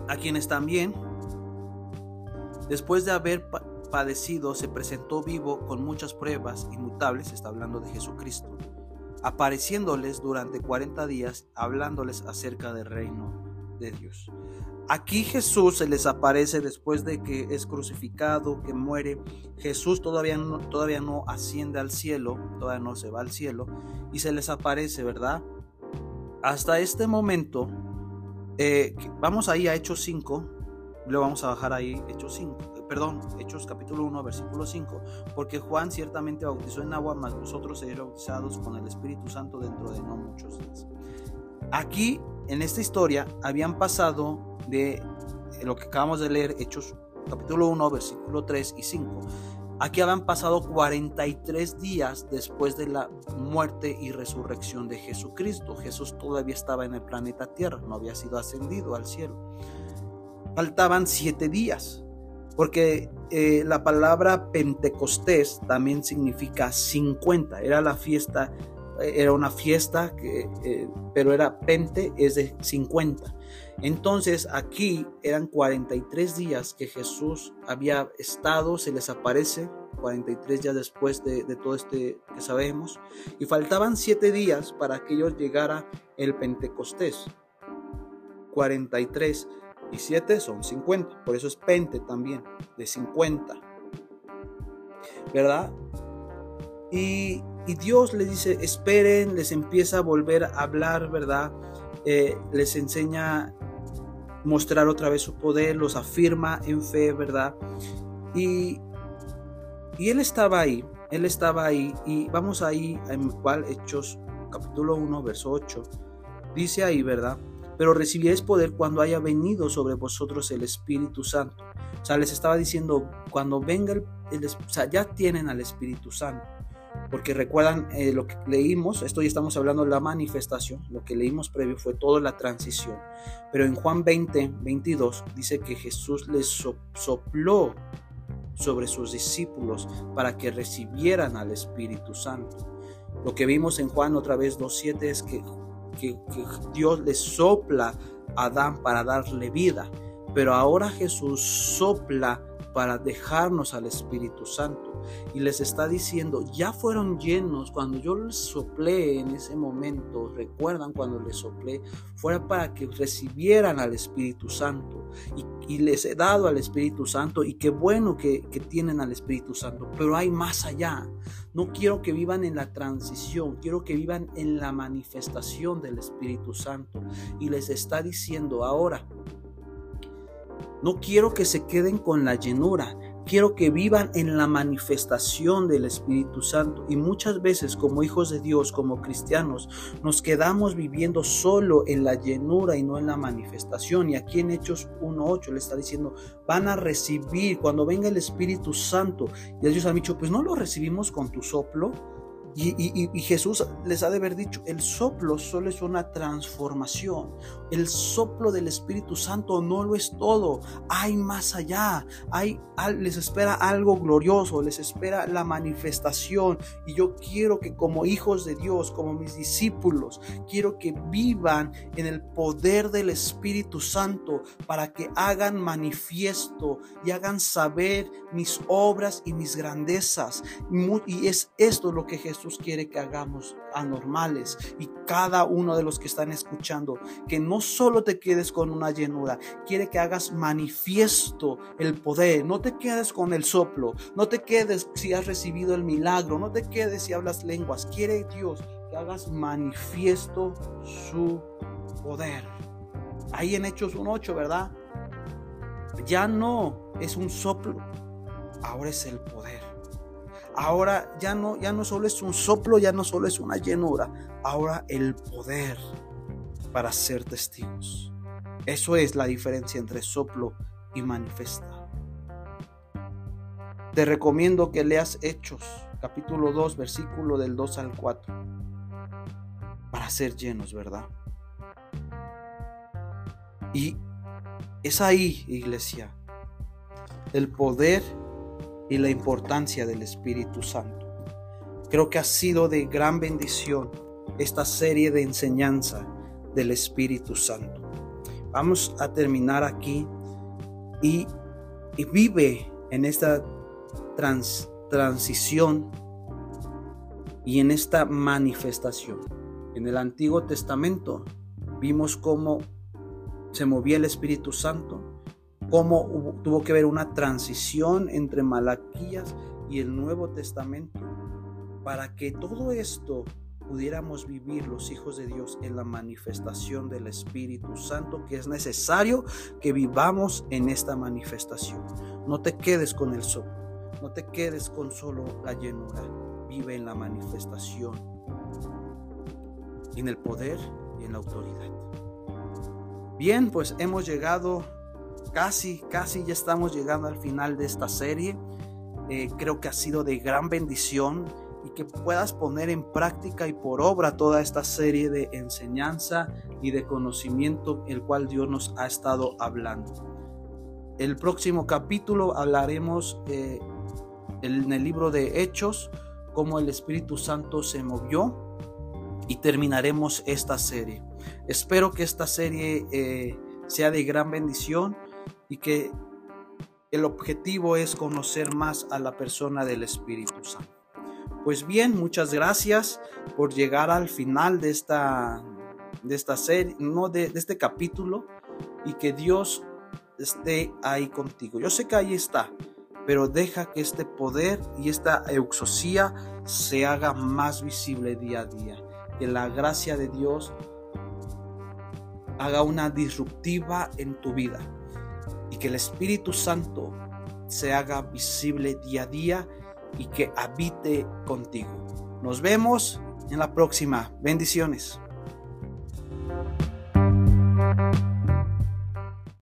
A quienes también, después de haber padecido, se presentó vivo con muchas pruebas inmutables, está hablando de Jesucristo, apareciéndoles durante 40 días, hablándoles acerca del reino de Dios. Aquí Jesús se les aparece después de que es crucificado, que muere. Jesús todavía no, todavía no asciende al cielo, todavía no se va al cielo, y se les aparece, ¿verdad? Hasta este momento, eh, vamos ahí a Hechos 5, lo vamos a bajar ahí, Hechos 5, eh, perdón, Hechos capítulo 1, versículo 5, porque Juan ciertamente bautizó en agua, mas vosotros seréis bautizados con el Espíritu Santo dentro de no muchos días. Aquí, en esta historia, habían pasado de lo que acabamos de leer, Hechos capítulo 1, versículo 3 y 5 Aquí habían pasado 43 días después de la muerte y resurrección de Jesucristo. Jesús todavía estaba en el planeta Tierra, no había sido ascendido al cielo. Faltaban siete días, porque eh, la palabra Pentecostés también significa 50. Era la fiesta, era una fiesta, que, eh, pero era Pente, es de 50. Entonces aquí eran 43 días que Jesús había estado, se les aparece 43 días después de, todo este que sabemos, y faltaban 7 días para que ellos llegara el Pentecostés. 43 y 7 son 50, por eso es Pente también, de 50. ¿Verdad? Y, y Dios les dice, esperen, les empieza a volver a hablar, ¿verdad? Eh, les enseña mostrar otra vez su poder, los afirma en fe, ¿verdad? Y, y él estaba ahí, él estaba ahí, y vamos ahí, en cual Hechos capítulo 1, verso 8, dice ahí, ¿verdad? Pero recibiréis poder cuando haya venido sobre vosotros el Espíritu Santo. O sea, les estaba diciendo, cuando venga el, o sea, ya tienen al Espíritu Santo porque recuerdan eh, lo que leímos, esto ya estamos hablando de la manifestación, lo que leímos previo fue toda la transición, pero en Juan 20, 22 dice que Jesús les sopló sobre sus discípulos para que recibieran al Espíritu Santo. Lo que vimos en Juan otra vez 2.7 es que, que, Dios le sopla a Adán para darle vida, pero ahora Jesús sopla para dejarnos al Espíritu Santo. Y les está diciendo, ya fueron llenos cuando yo les soplé en ese momento, recuerdan cuando les soplé, fuera para que recibieran al Espíritu Santo. Y, les he dado al Espíritu Santo y qué bueno que, que tienen al Espíritu Santo, pero hay más allá. No quiero que vivan en la transición, quiero que vivan en la manifestación del Espíritu Santo. Y les está diciendo ahora, no quiero que se queden con la llenura. Quiero que vivan en la manifestación del Espíritu Santo. Y muchas veces como hijos de Dios, como cristianos, nos quedamos viviendo solo en la llenura y no en la manifestación. Y aquí en Hechos 1.8 le está diciendo, van a recibir cuando venga el Espíritu Santo. Y ellos han dicho, pues no lo recibimos con tu soplo. Y, Jesús les ha de haber dicho, el soplo solo es una transformación. El soplo del Espíritu Santo no lo es todo. Hay más allá. Hay, les espera algo glorioso, les espera la manifestación. Y yo quiero que como hijos de Dios, como mis discípulos, quiero que vivan en el poder del Espíritu Santo para que hagan manifiesto y hagan saber mis obras y mis grandezas. Y es esto lo que Jesús Quiere que hagamos anormales y cada uno de los que están escuchando, que no solo te quedes con una llenura, quiere que hagas manifiesto el poder, no te quedes con el soplo, no te quedes si has recibido el milagro, no te quedes si hablas lenguas, quiere Dios que hagas manifiesto su poder. Ahí en Hechos 1.8, ¿verdad? Ya no es un soplo, ahora es el poder. Ahora ya no, ya no solo es un soplo, ya no solo es una llenura, ahora el poder para ser testigos. Eso es la diferencia entre soplo y manifesta. Te recomiendo que leas Hechos, capítulo 2, versículo del 2 al 4, para ser llenos, ¿verdad? Y es ahí, iglesia, el poder y la importancia del Espíritu Santo. Creo que ha sido de gran bendición esta serie de enseñanza del Espíritu Santo. Vamos a terminar aquí y, vive en esta transición y en esta manifestación. En el Antiguo Testamento vimos cómo se movía el Espíritu Santo cómo tuvo que haber una transición entre Malaquías y el Nuevo Testamento para que todo esto pudiéramos vivir los hijos de Dios en la manifestación del Espíritu Santo, que es necesario que vivamos en esta manifestación. No te quedes con el sol, no te quedes con solo la llenura, vive en la manifestación, en el poder y en la autoridad. Bien, pues hemos llegado casi, casi ya estamos llegando al final de esta serie. Eh, creo que ha sido de gran bendición y que puedas poner en práctica y por obra toda esta serie de enseñanza y de conocimiento el cual Dios nos ha estado hablando. El próximo capítulo hablaremos eh, en el libro de Hechos cómo el Espíritu Santo se movió y terminaremos esta serie. Espero que esta serie eh, sea de gran bendición y que el objetivo es conocer más a la persona del Espíritu Santo. Pues bien, muchas gracias por llegar al final de esta, de esta serie, no de, este capítulo, y que Dios esté ahí contigo. Yo sé que ahí está, pero deja que este poder y esta euxosía se haga más visible día a día. Que la gracia de Dios haga una disruptiva en tu vida y que el Espíritu Santo se haga visible día a día y que habite contigo. Nos vemos en la próxima. Bendiciones.